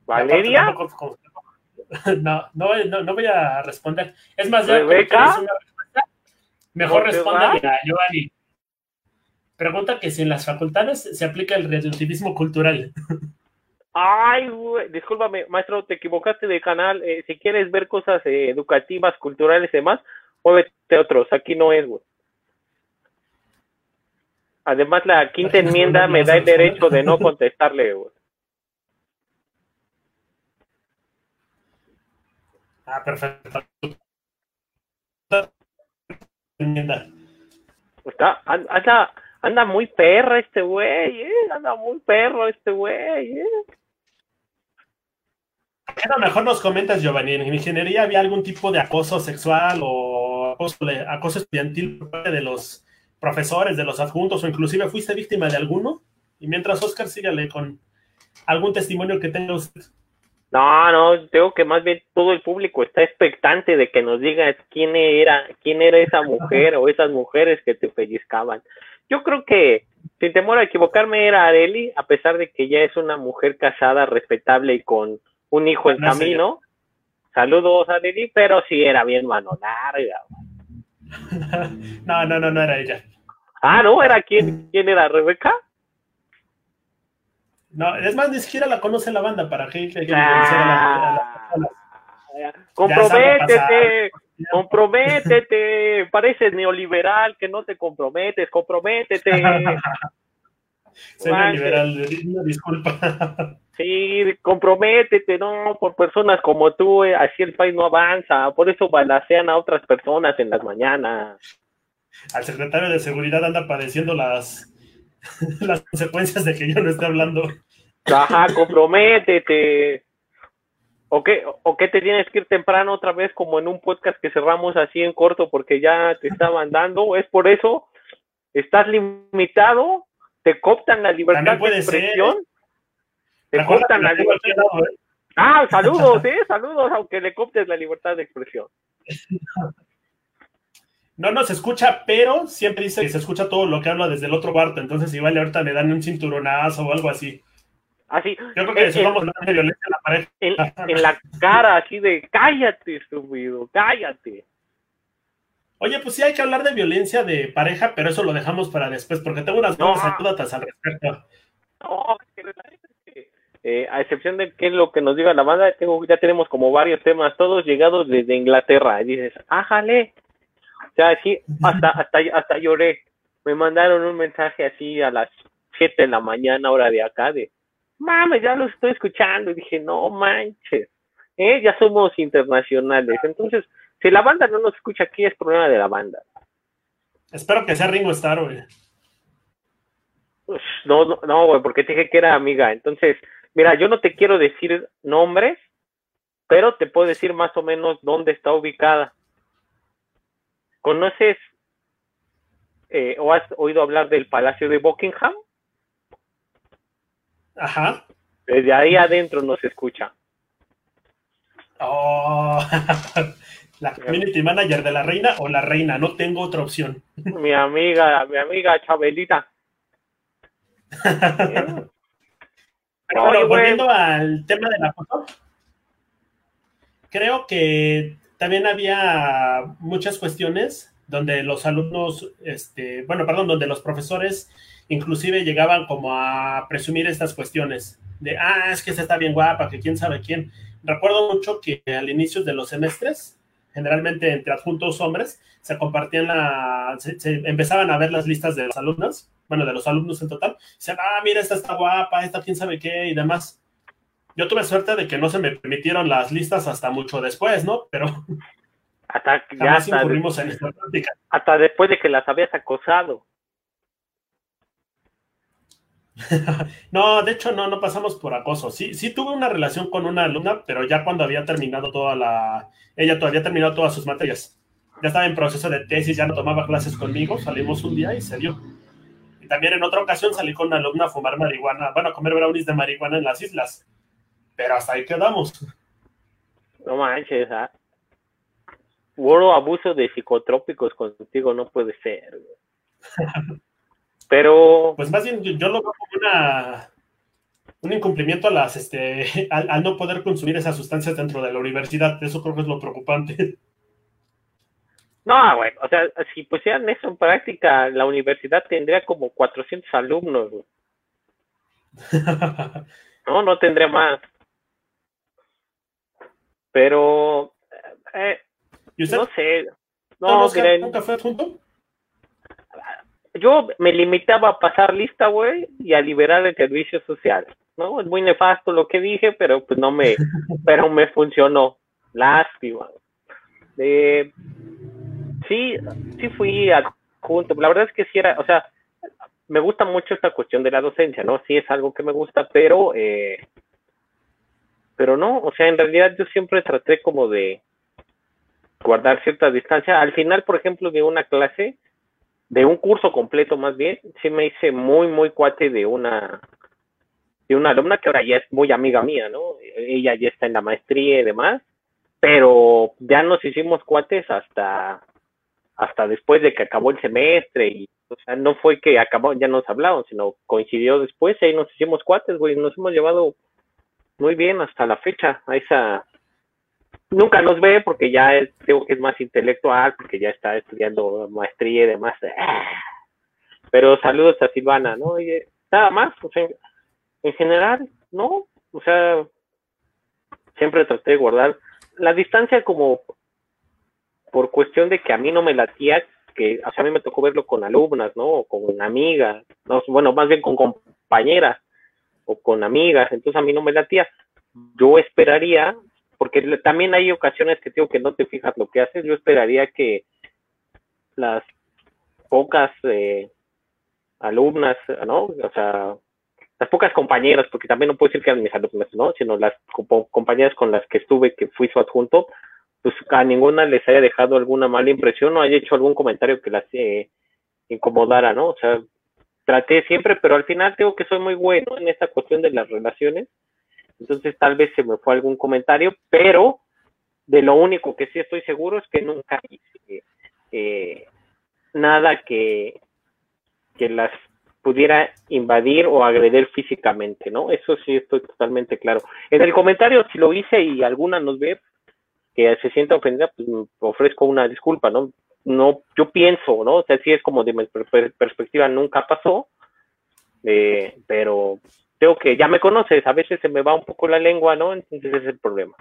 ¿Valeria? Tampoco- como- No, no, no, no voy a responder. Es más, ya que ¿Rebeca? quieres una respuesta, mejor ¿No te responde va? a Giovanni. Pregunta que si en las facultades se aplica el relativismo cultural. Ay, güey, discúlpame, maestro, te equivocaste de canal. Eh, si quieres ver cosas eh, educativas, culturales y demás, muévete a otros. Aquí no es, güey. Además, la quinta enmienda me da el derecho de no contestarle, güey. Ah, perfecto. Está, an- anda, anda muy perro este güey, eh, anda muy perro este güey, eh. ¿Qué a lo mejor nos comentas, Giovanni? ¿En ingeniería había algún tipo de acoso sexual o acoso, acoso estudiantil por parte de los profesores, de los adjuntos, o inclusive fuiste víctima de alguno? Y mientras Oscar sígale con algún testimonio que tenga usted. No, no, tengo que más bien todo el público está expectante de que nos digas quién era, quién era esa mujer o esas mujeres que te pellizcaban. Yo creo que, sin temor a equivocarme, era Areli, a pesar de que ya es una mujer casada, respetable y con un hijo en camino. Saludos, Areli, pero sí era bien mano larga. No, no, no, no era ella. Ah, ¿no? ¿Era quién? ¿Quién era? ¿Rebeca? No, es más, ni siquiera la conoce la banda. ¿Para que- que le conociera a la- a las personas? Comprométete, comprométete, pareces neoliberal que no te comprometes, comprométete. Soy Manches. liberal, una disculpa. Sí, comprométete, no, por personas como tú, eh, así el país no avanza, por eso balacean a otras personas en las mañanas. Al secretario de seguridad anda padeciendo las, las consecuencias de que yo no esté hablando. Ajá, comprométete. ¿O qué, ¿O qué te tienes que ir temprano otra vez como en un podcast que cerramos así en corto porque ya te estaban dando? ¿Es por eso? ¿Estás limitado? ¿Te cooptan la libertad de ser, expresión? ¿Te Recuerda cooptan la libertad? lado, ¿eh? Ah, saludos, ¿eh? Saludos, aunque le cooptes la libertad de expresión. No nos escucha, pero siempre dice que se escucha todo lo que habla desde el otro cuarto. Entonces, igual ahorita me dan un cinturonazo o algo así. Así, Yo creo que Eh, si eh. vamos a hablar de violencia en la pareja. en, en la cara, así de cállate, estúpido, cállate. Oye, pues sí hay que hablar de violencia de pareja, pero eso lo dejamos para después, porque tengo unas No. buenas anécdotas al respecto. No, eh, a excepción de qué es lo que nos diga la banda, tengo, ya tenemos como varios temas, todos llegados desde Inglaterra. Y dices, ájale. O sea, sí, hasta, hasta, hasta lloré. Me mandaron un mensaje así a las 7 de la mañana, hora de acá, de, mames, ya lo estoy escuchando. Y dije, no manches, ¿eh? ya somos internacionales. Entonces, si la banda no nos escucha aquí, es problema de la banda. Espero que sea Ringo Starr, güey. Uf, No, no, no, güey, porque te dije que era amiga. Entonces, mira, yo no te quiero decir nombres, pero te puedo decir más o menos dónde está ubicada. ¿Conoces eh, o has oído hablar del Palacio de Buckingham? Ajá. Desde ahí adentro nos escucha. Oh. la community manager de la reina o la reina, no tengo otra opción. Mi amiga, mi amiga Chabelita. Pero bueno, güey. volviendo al tema de la foto, creo que también había muchas cuestiones donde los alumnos, este, bueno, perdón, donde los profesores inclusive llegaban como a presumir estas cuestiones de, ah, es que esta está bien guapa, que quién sabe quién. Recuerdo mucho que al inicio de los semestres, generalmente entre adjuntos hombres, se compartían la, se, empezaban a ver las listas de los alumnos, bueno, de los alumnos en total, decían, ah, mira, esta está guapa, esta quién sabe qué y demás. Yo tuve suerte de que no se me permitieron las listas hasta mucho después, ¿no? Pero Hasta, ya hasta, incurrimos en esta práctica. hasta después de que las habías acosado. no, de hecho no, no pasamos por acoso. Sí, sí tuve una relación con una alumna, pero ya cuando había terminado toda la, ella todavía terminado todas sus materias. Ya estaba en proceso de tesis, ya no tomaba clases conmigo, salimos un día y se dio. Y también en otra ocasión salí con una alumna a fumar marihuana, bueno, a comer brownies de marihuana en las islas. Pero hasta ahí quedamos. No manches, ¿ah? Hubo abuso de psicotrópicos contigo, no puede ser. Pero. Pues más bien, yo lo veo como una, un incumplimiento a las, este, al, no poder consumir esas sustancias dentro de la universidad. Eso creo que es lo preocupante. No, güey, o sea, si pusieran eso en práctica, la universidad tendría como 400 alumnos. no, no tendría más. Pero, eh, no sé. No, ¿Nunca fue junto? Yo me limitaba a pasar lista, güey, y a liberar el servicio social. ¿no? Es muy nefasto lo que dije, pero pues no me, pero me funcionó. Lástima. Eh, sí, sí fui junto. La verdad es que sí era, o sea, me gusta mucho esta cuestión de la docencia, ¿no? Sí es algo que me gusta, pero eh, pero no, o sea, en realidad yo siempre traté como de guardar cierta distancia. Al final, por ejemplo, de una clase, de un curso completo más bien, sí me hice muy, muy cuate de una de una alumna que ahora ya es muy amiga mía, ¿no? Ella ya está en la maestría y demás, pero ya nos hicimos cuates hasta hasta después de que acabó el semestre y o sea, no fue que acabó, ya nos hablamos, sino coincidió después y ahí nos hicimos cuates, güey, nos hemos llevado muy bien hasta la fecha a esa nunca nos ve porque ya es, es más intelectual porque ya está estudiando maestría y demás. Pero saludos a Silvana no nada más o sea en general no o sea siempre traté de guardar la distancia como por cuestión de que a mí no me latía que o a mí me tocó verlo con alumnas no o con amigas no bueno más bien con compañeras o con amigas, entonces a mí no me latía. Yo esperaría, porque también hay ocasiones que digo que no te fijas lo que haces, yo esperaría que las pocas eh, alumnas, ¿no? O sea, las pocas compañeras, porque también no puedo decir que eran mis alumnas, ¿no? Sino las compañeras con las que estuve, que fui su adjunto, pues a ninguna les haya dejado alguna mala impresión o haya hecho algún comentario que las eh, incomodara, ¿no? O sea, traté siempre, pero al final tengo que soy muy bueno en esta cuestión de las relaciones. Entonces tal vez se me fue algún comentario, pero de lo único que sí estoy seguro es que nunca hice eh, nada que, que las pudiera invadir o agredir físicamente, ¿no? Eso sí estoy totalmente claro. En el comentario, si lo hice y alguna nos ve que se sienta ofendida, pues ofrezco una disculpa, ¿no? No, yo pienso, ¿no? O sea, sí es como de mi perspectiva nunca pasó, eh, pero tengo que, ya me conoces, a veces se me va un poco la lengua, ¿no? Entonces ese es el problema.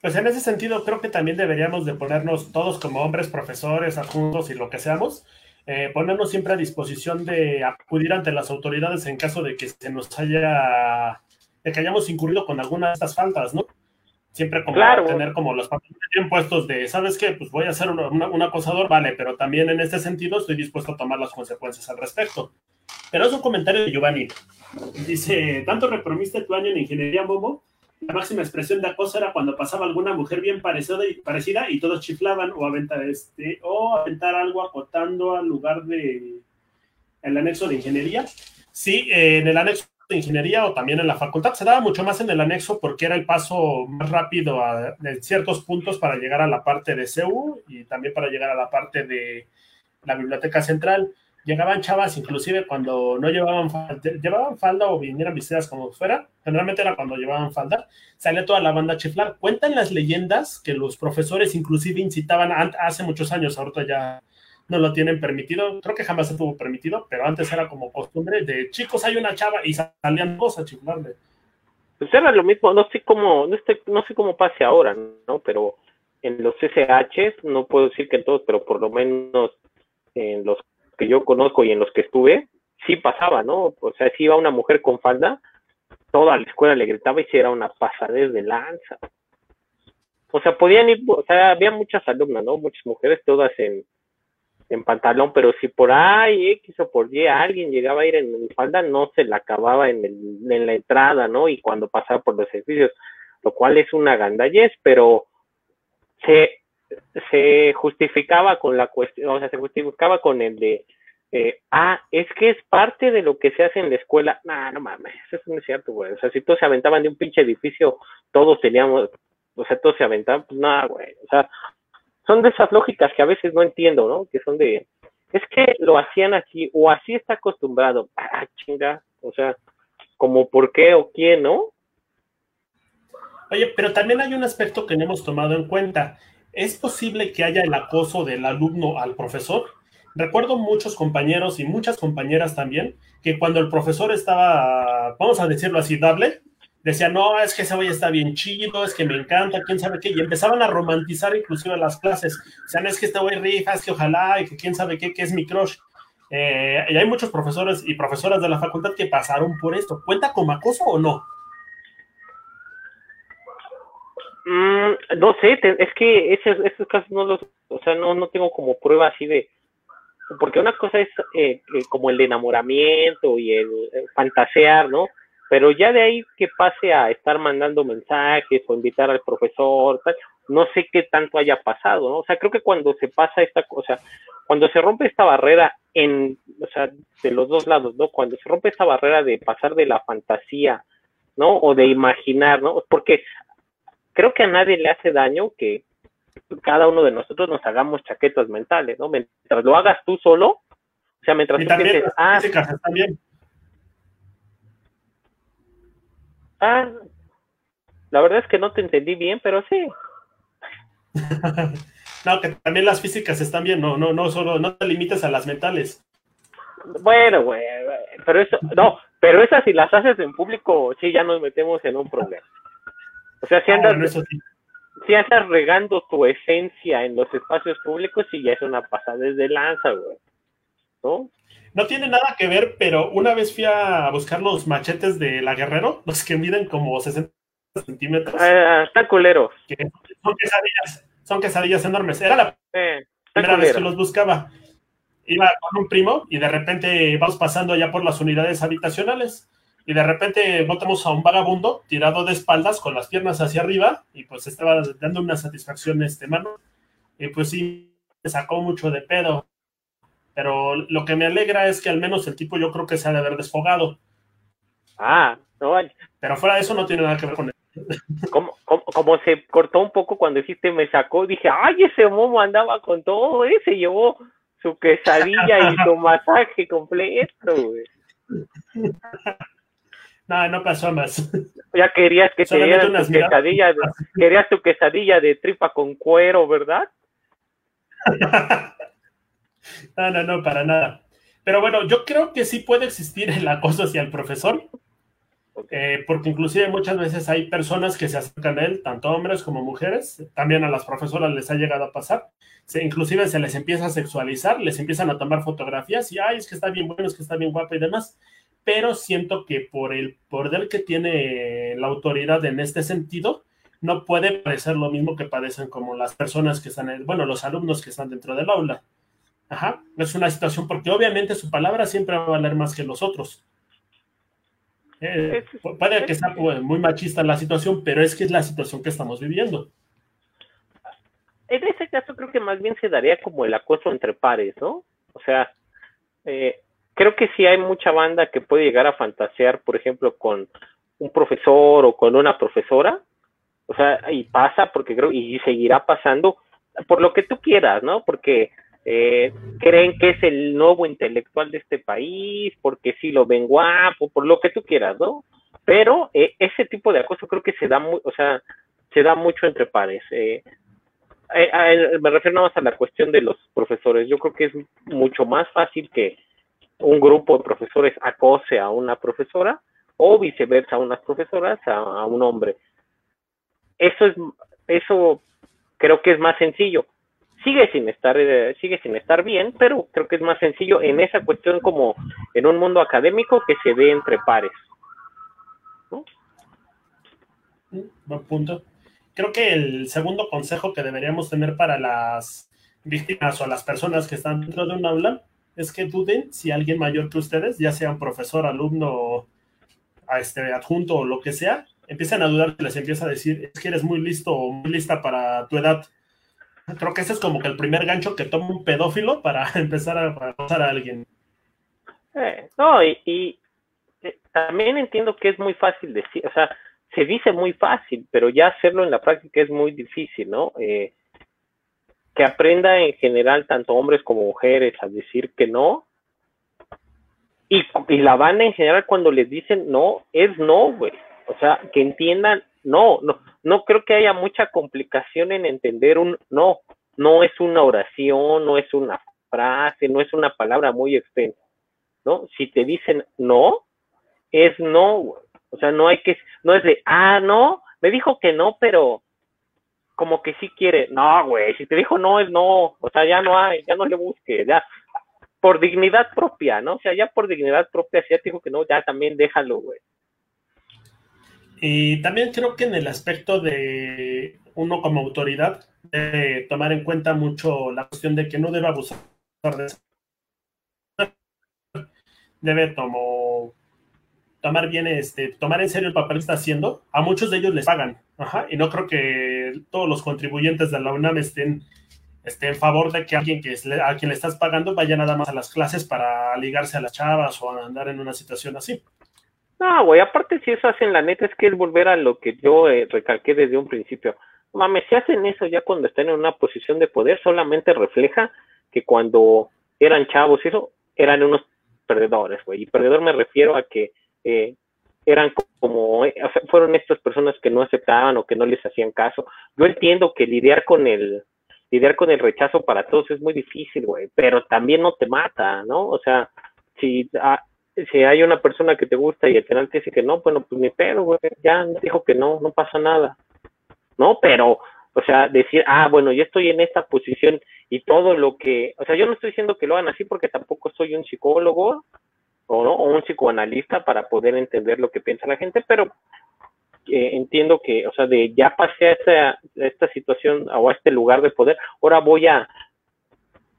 Pues en ese sentido creo que también deberíamos de ponernos todos como hombres, profesores, adjuntos y lo que seamos, eh, ponernos siempre a disposición de acudir ante las autoridades en caso de que se nos haya, de que hayamos incurrido con alguna de estas faltas, ¿no? Siempre como tener como los papeles bien puestos de, ¿sabes qué? Pues voy a ser un acosador, vale, pero también en este sentido estoy dispuesto a tomar las consecuencias al respecto. Pero es un comentario de Giovanni. Dice, ¿tanto repromiste tu año en ingeniería, Momo? La máxima expresión de acoso era cuando pasaba alguna mujer bien parecida y, parecida y todos chiflaban o aventar, este, o aventar algo acotando al lugar de el anexo de ingeniería. Sí, en el anexo de ingeniería o también en la facultad. Se daba mucho más en el anexo porque era el paso más rápido a, ciertos puntos para llegar a la parte de CEU y también para llegar a la parte de la biblioteca central. Llegaban chavas, inclusive cuando no llevaban falda, llevaban falda o vinieran vestidas como fuera, generalmente era cuando llevaban falda, salía toda la banda a chiflar. Cuentan las leyendas que los profesores inclusive incitaban hace muchos años, ahorita ya no lo tienen permitido. Creo que jamás se tuvo permitido, pero antes era como costumbre de chicos, hay una chava y salían dos a chiflarle. Pues era lo mismo, no sé cómo, no, no sé cómo pase ahora, ¿no? Pero en los SH, no puedo decir que en todos, pero por lo menos en los que yo conozco y en los que estuve, sí pasaba, ¿no? O sea, si iba una mujer con falda, toda la escuela le gritaba y si era una pasadez de lanza. O sea, podían ir, o sea, había muchas alumnas, ¿no? Muchas mujeres, todas en, en pantalón, pero si por ahí X o por Y alguien llegaba a ir en falda, no se la acababa en, el, en la entrada, ¿no? Y cuando pasaba por los edificios, lo cual es una gandallez, pero se, se justificaba con la cuestión, o sea, se justificaba con el de, eh, ah, es que es parte de lo que se hace en la escuela. No, no mames, eso no es cierto, güey. O sea, si todos se aventaban de un pinche edificio, todos teníamos, o sea, todos se aventaban, pues nada, güey. O sea, son de esas lógicas que a veces no entiendo, ¿no? Que son de, es que lo hacían así, o así está acostumbrado. Ah, chinga, o sea, como por qué o quién, ¿no? Oye, pero también hay un aspecto que no hemos tomado en cuenta. ¿Es posible que haya el acoso del alumno al profesor? Recuerdo muchos compañeros y muchas compañeras también que cuando el profesor estaba, vamos a decirlo así, dable, decía, no, es que ese güey está bien chido, es que me encanta, quién sabe qué, y empezaban a romantizar inclusive las clases. O sea, es que este güey rifa, es que ojalá, y que quién sabe qué, que es mi crush. Eh, y hay muchos profesores y profesoras de la facultad que pasaron por esto. ¿Cuenta como acoso o no? Mm, no sé, es que esos, esos casos no los, o sea, no, no tengo como prueba así de, porque una cosa es eh, eh, como el enamoramiento y el, fantasear, ¿no? Pero ya de ahí que pase a estar mandando mensajes o invitar al profesor, tal, no sé qué tanto haya pasado, ¿no? O sea, creo que cuando se pasa esta cosa, cuando se rompe esta barrera en, o sea, de los dos lados, ¿no? Cuando se rompe esta barrera de pasar de la fantasía, ¿no? O de imaginar, ¿no? Porque creo que a nadie le hace daño que cada uno de nosotros nos hagamos chaquetas mentales, ¿no? Mientras lo hagas tú solo, o sea, mientras tú pienses, ah, también. Ah, la verdad es que no te entendí bien, pero sí. no, que también las físicas están bien, no, no, no, solo, no te limites a las mentales. Bueno, güey, pero eso, no, pero esas si las haces en público, sí, ya nos metemos en un problema. O sea, si ah, andas, si andas regando tu esencia en los espacios públicos, sí ya es una pasada desde lanza, güey. ¿No? No tiene nada que ver, pero una vez fui a buscar los machetes de la Guerrero, los que miden como 60 centímetros. Ah, están culeros. son quesadillas, son quesadillas enormes. Era la primera vez que los buscaba. Iba con un primo y de repente vamos pasando allá por las unidades habitacionales y de repente votamos a un vagabundo tirado de espaldas con las piernas hacia arriba y pues estaba dando una satisfacción este mano y pues sí, me sacó mucho de pedo. Pero lo que me alegra es que al menos el tipo yo creo que se ha de haber desfogado. Ah, no. Pero fuera de eso no tiene nada que ver con él. Como, como, se cortó un poco cuando dijiste me sacó, dije, ay, ese momo andaba con todo, ese se llevó su quesadilla y su masaje completo, güey. No, no pasó más. Ya querías que te dieran tu quesadilla, de, querías tu quesadilla de tripa con cuero, ¿verdad? no, no, no, para nada. Pero bueno, yo creo que sí puede existir el acoso hacia el profesor, eh, porque inclusive muchas veces hay personas que se acercan a él, tanto hombres como mujeres, también a las profesoras les ha llegado a pasar, se, inclusive se les empieza a sexualizar, les empiezan a tomar fotografías y, ay, es que está bien bueno, es que está bien guapa y demás, pero siento que por el poder que tiene la autoridad en este sentido, no puede parecer lo mismo que padecen como las personas que están, bueno, los alumnos que están dentro del aula. Ajá, es una situación porque obviamente su palabra siempre va a valer más que los otros. Eh, puede que sea pues, muy machista la situación, pero es que es la situación que estamos viviendo. En ese caso creo que más bien se daría como el acoso entre pares, ¿no? O sea, eh, creo que sí hay mucha banda que puede llegar a fantasear, por ejemplo, con un profesor o con una profesora, o sea, y pasa porque creo, y seguirá pasando por lo que tú quieras, ¿no? Porque eh, creen que es el nuevo intelectual de este país, porque sí lo ven guapo, por lo que tú quieras, ¿no? Pero eh, ese tipo de acoso creo que se da muy, o sea, se da mucho entre pares. Eh, eh me refiero nada más a la cuestión de los profesores. Yo creo que es mucho más fácil que un grupo de profesores acose a una profesora o viceversa, a unas profesoras a, un hombre. Eso es, eso creo que es más sencillo. Sigue sin estar, eh, sigue sin estar bien, pero creo que es más sencillo en esa cuestión como en un mundo académico que se ve entre pares. Buen punto. Creo que el segundo consejo que deberíamos tener para las víctimas o las personas que están dentro de un aula es que duden si alguien mayor que ustedes, ya sea un profesor, alumno, a este, adjunto o lo que sea, empiezan a dudar les empieza a decir, es que eres muy listo o muy lista para tu edad. Creo que ese es como que el primer gancho que toma un pedófilo para empezar a acosar a alguien. Eh, no, y, eh, también entiendo que es muy fácil decir, o sea, se dice muy fácil, pero ya hacerlo en la práctica es muy difícil, ¿no? Eh, que aprenda en general tanto hombres como mujeres a decir que no. Y, y la banda en general cuando les dicen no, es no, güey. O sea, que entiendan, no, no, no creo que haya mucha complicación en entender un no. No es una oración, no es una frase, no es una palabra muy extensa, ¿no? Si te dicen no, es no. O sea, no hay que, no es de, ah, no, me dijo que no, pero como que sí quiere. No, güey, si te dijo no, es no. O sea, ya no hay, ya no le busques, ya. Por dignidad propia, ¿no? O sea, ya por dignidad propia, si ya te dijo que no, ya también déjalo, güey. Y también creo que en el aspecto de uno como autoridad, debe tomar en cuenta mucho la cuestión de que no debe abusar de. Debe tomar bien, este, tomar en serio el papel que está haciendo. A muchos de ellos les pagan, ajá, y no creo que todos los contribuyentes de la UNAM estén, estén en favor de que alguien que a quien le estás pagando vaya nada más a las clases para ligarse a las chavas o andar en una situación así. No, güey, aparte si eso hacen, la neta es que es volver a lo que yo eh, recalqué desde un principio. Mames, si hacen eso ya cuando están en una posición de poder, solamente refleja que cuando eran chavos, eso, eran unos perdedores, güey. Y perdedor me refiero a que eh, eran como, eh, fueron estas personas que no aceptaban o que no les hacían caso. Yo entiendo que lidiar con el, lidiar con el rechazo para todos es muy difícil, güey, pero también no te mata, ¿no? O sea, si, ah, si hay una persona que te gusta y el penal te dice que no, bueno, pues ni pedo, güey, ya dijo que no, no pasa nada, ¿no? Pero, o sea, decir, ah, bueno, yo estoy en esta posición y todo lo que, o sea, yo no estoy diciendo que lo hagan así porque tampoco soy un psicólogo o, ¿no? o un psicoanalista para poder entender lo que piensa la gente, pero eh, entiendo que, o sea, de ya pasé a esta, a esta situación o a este lugar de poder, ahora voy a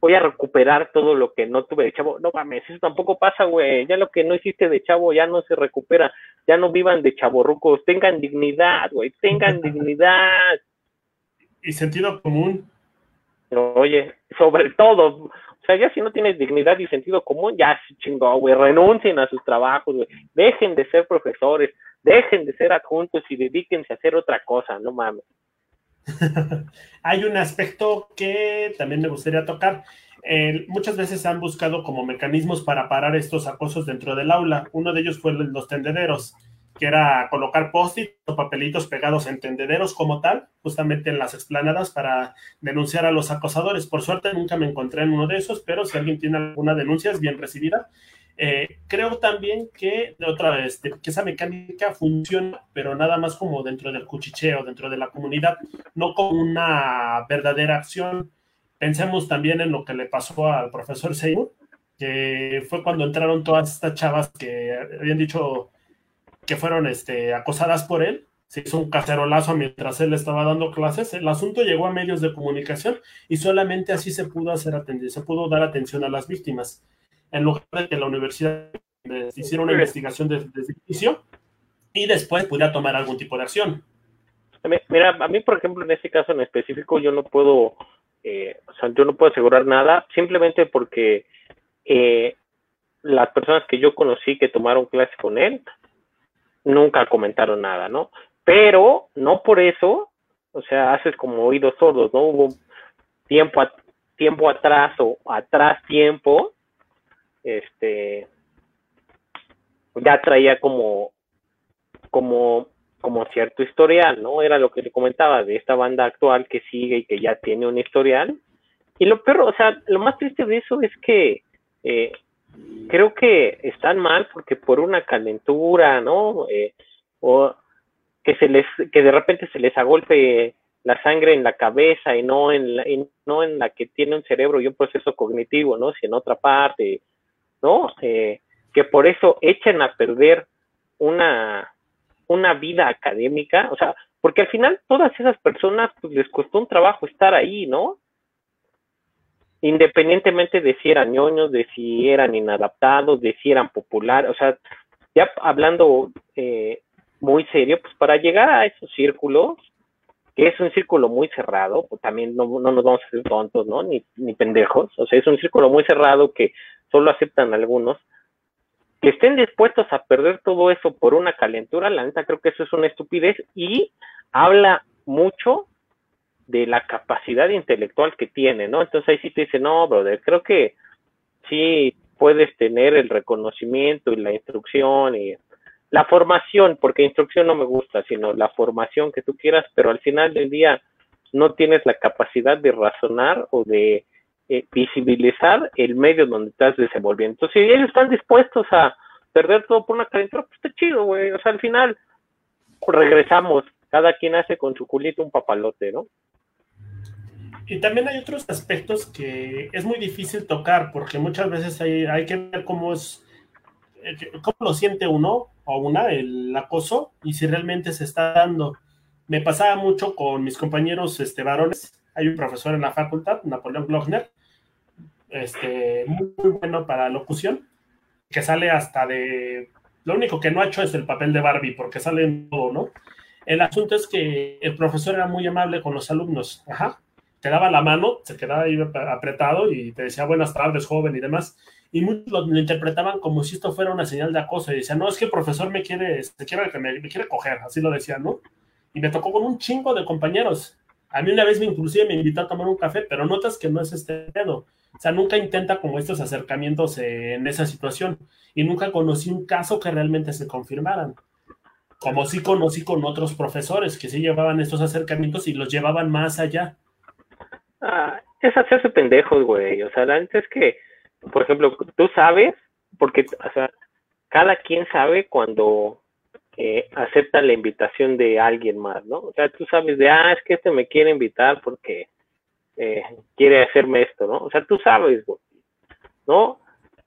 voy a recuperar todo lo que no tuve de chavo. No mames, eso tampoco pasa, güey. Ya lo que no hiciste de chavo ya no se recupera. Ya no vivan de chavorrucos. Tengan dignidad, güey. Tengan dignidad. Y sentido común. Oye, sobre todo. O sea, ya si no tienes dignidad y sentido común, ya se chingó, güey. Renuncien a sus trabajos, güey. Dejen de ser profesores. Dejen de ser adjuntos y dedíquense a hacer otra cosa. No mames. Hay un aspecto que también me gustaría tocar. muchas veces han buscado como mecanismos para parar estos acosos dentro del aula. Uno de ellos fue los tendederos, que era colocar post-it o papelitos pegados en tendederos como tal, justamente en las explanadas para denunciar a los acosadores. Por suerte nunca me encontré en uno de esos, pero si alguien tiene alguna denuncia es bien recibida. Eh, creo también que otra vez que esa mecánica funciona, pero nada más como dentro del cuchicheo, dentro de la comunidad, no como una verdadera acción. Pensemos también en lo que le pasó al profesor Seymour, que fue cuando entraron todas estas chavas que habían dicho que fueron este, acosadas por él. Se hizo un cacerolazo mientras él estaba dando clases. El asunto llegó a medios de comunicación y solamente así se pudo hacer atender, se pudo dar atención a las víctimas en lugar de que la universidad hiciera una investigación desde, el inicio y después pudiera tomar algún tipo de acción. Mira, a mí, por ejemplo, en este caso en específico, yo no puedo, eh, o sea, yo no puedo asegurar nada, simplemente porque eh, las personas que yo conocí que tomaron clase con él nunca comentaron nada, ¿no? Pero no por eso, o sea, haces como oídos sordos, ¿no? Hubo tiempo, tiempo atrás o atrás tiempo este ya traía como como como cierto historial, ¿no? Era lo que le comentaba de esta banda actual que sigue y que ya tiene un historial. Y lo peor, o sea, lo más triste de eso es que eh, creo que están mal porque por una calentura, ¿no? Eh, o que se les, que de repente se les agolpe la sangre en la cabeza y no en la, y no en la que tiene un cerebro y un proceso cognitivo, ¿no? Si en otra parte, ¿no? Eh, que por eso echen a perder una, una vida académica, o sea, porque al final todas esas personas pues les costó un trabajo estar ahí, ¿no? independientemente de si eran ñoños, de si eran inadaptados, de si eran populares, o sea, ya hablando eh, muy serio, pues para llegar a esos círculos, que es un círculo muy cerrado, pues también no, no nos vamos a hacer tontos, ¿no? Ni, ni pendejos, o sea, es un círculo muy cerrado que solo aceptan algunos, que estén dispuestos a perder todo eso por una calentura, la neta creo que eso es una estupidez y habla mucho de la capacidad intelectual que tiene, ¿no? Entonces ahí sí te dice, no, brother, creo que sí puedes tener el reconocimiento y la instrucción y la formación, porque instrucción no me gusta, sino la formación que tú quieras, pero al final del día no tienes la capacidad de razonar o de eh, visibilizar el medio donde estás desenvolviendo. Entonces, si ellos están dispuestos a perder todo por una calentura, pues está chido, güey. O sea, al final regresamos, cada quien hace con su culito un papalote, ¿no? Y también hay otros aspectos que es muy difícil tocar, porque muchas veces hay, hay que ver cómo es, cómo lo siente uno o una, el acoso, y si realmente se está dando. Me pasaba mucho con mis compañeros este, varones. Hay un profesor en la facultad, Napoleón Glockner, este, muy, muy bueno para locución, que sale hasta de... Lo único que no ha hecho es el papel de Barbie, porque sale en todo, ¿no? El asunto es que el profesor era muy amable con los alumnos. Ajá te daba la mano, se quedaba ahí apretado y te decía buenas tardes, joven y demás. Y muchos lo, interpretaban como si esto fuera una señal de acoso y decían, no, es que el profesor me quiere, se quiere, me, quiere coger, así lo decían, ¿no? Y me tocó con un chingo de compañeros. A mí una vez me inclusive me invitó a tomar un café, pero notas que no es este dedo. O sea, nunca intenta como estos acercamientos en esa situación. Y nunca conocí un caso que realmente se confirmaran. Como sí conocí con otros profesores que sí llevaban estos acercamientos y los llevaban más allá. Ah, es hacerse pendejos, güey. O sea, la es que, por ejemplo, tú sabes, porque, o sea, cada quien sabe cuando eh, acepta la invitación de alguien más, ¿no? O sea, tú sabes de, ah, es que este me quiere invitar porque eh, quiere hacerme esto, ¿no? O sea, tú sabes, ¿no?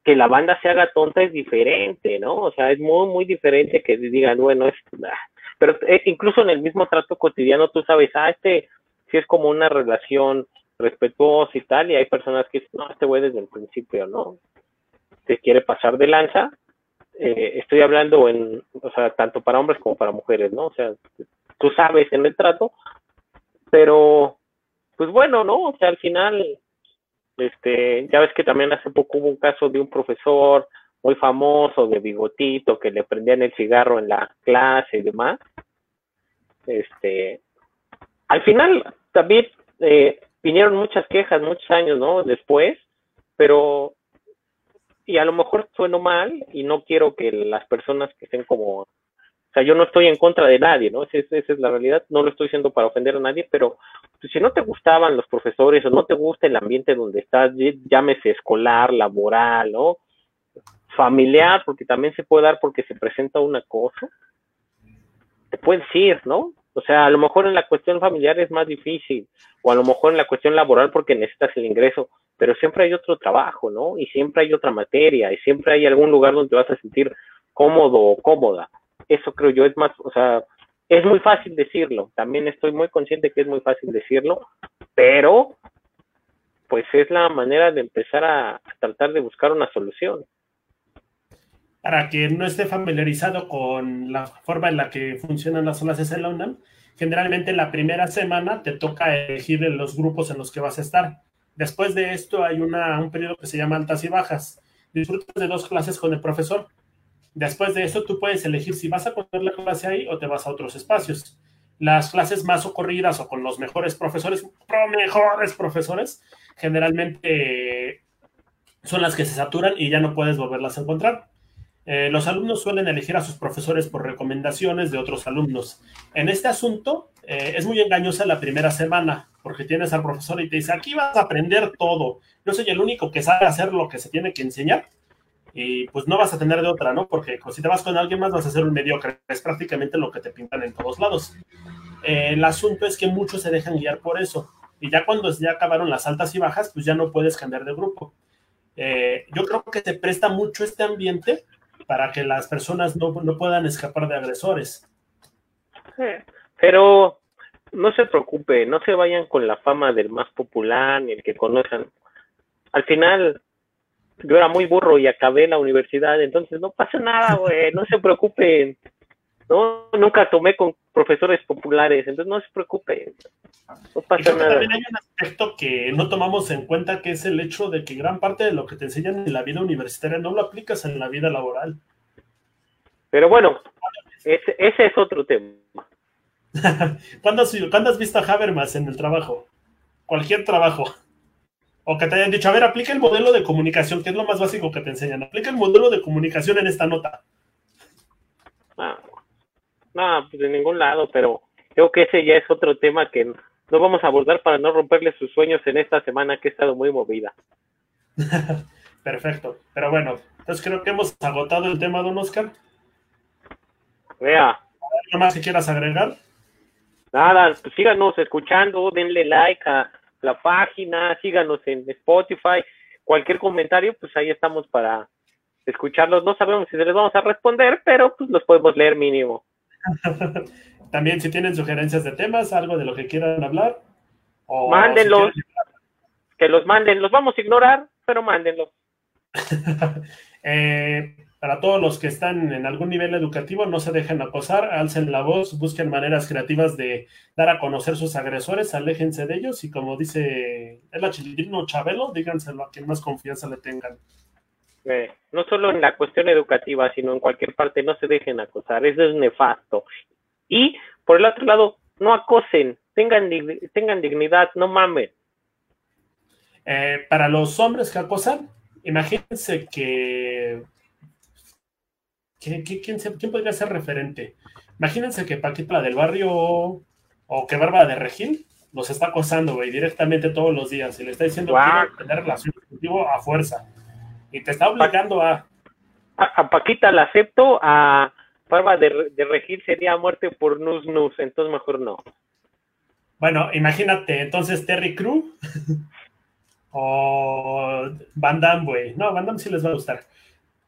Que la banda se haga tonta es diferente, ¿no? O sea, es muy, muy diferente que digan, bueno, es... Ah, pero eh, incluso en el mismo trato cotidiano tú sabes, ah, este si es como una relación respetuoso y tal, y hay personas que dicen, no, este güey desde el principio, ¿no? Te quiere pasar de lanza. Eh, estoy hablando en, o sea, tanto para hombres como para mujeres, ¿no? O sea, tú sabes en el trato, pero, pues bueno, ¿no? O sea, al final, este, ya ves que también hace poco hubo un caso de un profesor muy famoso de bigotito que le prendían el cigarro en la clase y demás. Este, al final también eh, vinieron muchas quejas muchos años, ¿no? Después, pero y a lo mejor sueno mal y no quiero que las personas que estén como, o sea, yo no estoy en contra de nadie, ¿no? Esa, esa es la realidad, no lo estoy diciendo para ofender a nadie, pero pues, si no te gustaban los profesores o no te gusta el ambiente donde estás, llámese escolar, laboral, ¿no? Familiar, porque también se puede dar porque se presenta una cosa, te puedes ir, ¿no? O sea, a lo mejor en la cuestión familiar es más difícil, o a lo mejor en la cuestión laboral porque necesitas el ingreso, pero siempre hay otro trabajo, ¿no? Y siempre hay otra materia, y siempre hay algún lugar donde vas a sentir cómodo o cómoda. Eso creo yo es más, o sea, es muy fácil decirlo, también estoy muy consciente que es muy fácil decirlo, pero pues es la manera de empezar a tratar de buscar una solución para quien no esté familiarizado con la forma en la que funcionan las clases en la UNAM, generalmente la primera semana te toca elegir los grupos en los que vas a estar. Después de esto hay un periodo que se llama altas y bajas. Disfrutas de dos clases con el profesor. Después de eso tú puedes elegir si vas a poner la clase ahí o te vas a otros espacios. Las clases más ocurridas o con los mejores profesores, mejores profesores, generalmente son las que se saturan y ya no puedes volverlas a encontrar. Eh, los alumnos suelen elegir a sus profesores por recomendaciones de otros alumnos. En este asunto eh, es muy engañosa la primera semana, porque tienes al profesor y te dice, aquí vas a aprender todo. Yo soy el único que sabe hacer lo que se tiene que enseñar. Y pues no vas a tener de otra, ¿no? Porque si te vas con alguien más vas a ser un mediocre. Es prácticamente lo que te pintan en todos lados. Eh, el asunto es que muchos se dejan guiar por eso. Y ya cuando ya acabaron las altas y bajas, pues ya no puedes cambiar de grupo. yo creo que te presta mucho este ambiente para que las personas no, puedan escapar de agresores. Pero no se preocupe, no se vayan con la fama del más popular ni el que conozcan. al final yo era muy burro y acabé la universidad, entonces no pasa nada, güey, no se preocupen. No, nunca tomé con profesores populares, entonces no se preocupen. No pasa nada. También hay un aspecto que no tomamos en cuenta, que es el hecho de que gran parte de lo que te enseñan en la vida universitaria no lo aplicas en la vida laboral. Pero bueno, ese, ese es otro tema. ¿Cuándo, has, ¿Cuándo has visto a Habermas en el trabajo? Cualquier trabajo. O que te hayan dicho, a ver, aplica el modelo de comunicación, que es lo más básico que te enseñan. Aplica el modelo de comunicación en esta nota. Ah, no, pues de ningún lado, pero creo que ese ya es otro tema que no vamos a abordar para no romperle sus sueños en esta semana que ha estado muy movida. Perfecto, pero bueno, entonces creo que hemos agotado el tema, don Oscar. Vea. ¿Algo más que quieras agregar? Nada, pues síganos escuchando, denle like a la página, síganos en Spotify, cualquier comentario, pues ahí estamos para escucharlos. No sabemos si se les vamos a responder, pero pues los podemos leer mínimo. También si tienen sugerencias de temas, algo de lo que quieran hablar. O mándenlos. Que los manden. Los vamos a ignorar, pero mándenlos. eh, para todos los que están en algún nivel educativo, no se dejen acosar, alcen la voz, busquen maneras creativas de dar a conocer sus agresores, aléjense de ellos y como dice el chilindrino Chabelo, díganselo a quien más confianza le tengan. Eh, no solo en la cuestión educativa, sino en cualquier parte, no se dejen acosar, eso es nefasto. Y por el otro lado, no acosen, tengan, tengan dignidad, no mamen. Eh, para los hombres que acosan, imagínense que quién, podría ser referente? Imagínense que Paquita del barrio o que Bárbara de Regil los está acosando, güey, directamente todos los días y le está diciendo que tener relación contigo a fuerza. Y te está obligando a... A, Paquita la acepto, a Bárbara de, Regil sería muerte por nus nus, entonces mejor no. Bueno, imagínate, entonces Terry Crew o Van Damme, güey. No, Van Damme sí les va a gustar.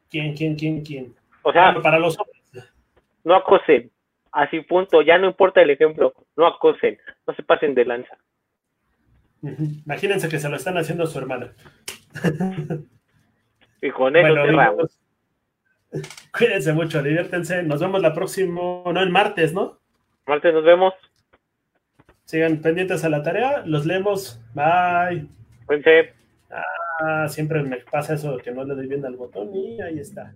¿Quién, quién, quién, quién? O sea, para los hombres. No acosen. Así punto, ya no importa el ejemplo, no acosen, no se pasen de lanza. Imagínense que se lo están haciendo a su hermana. y con eso bueno, Cuídense mucho, diviértense. Nos vemos la próxima, no, el martes, ¿no? Martes nos vemos. Sigan pendientes a la tarea, los leemos. Bye. Cuídense. Ah, siempre me pasa eso que no le doy bien al botón y ahí está.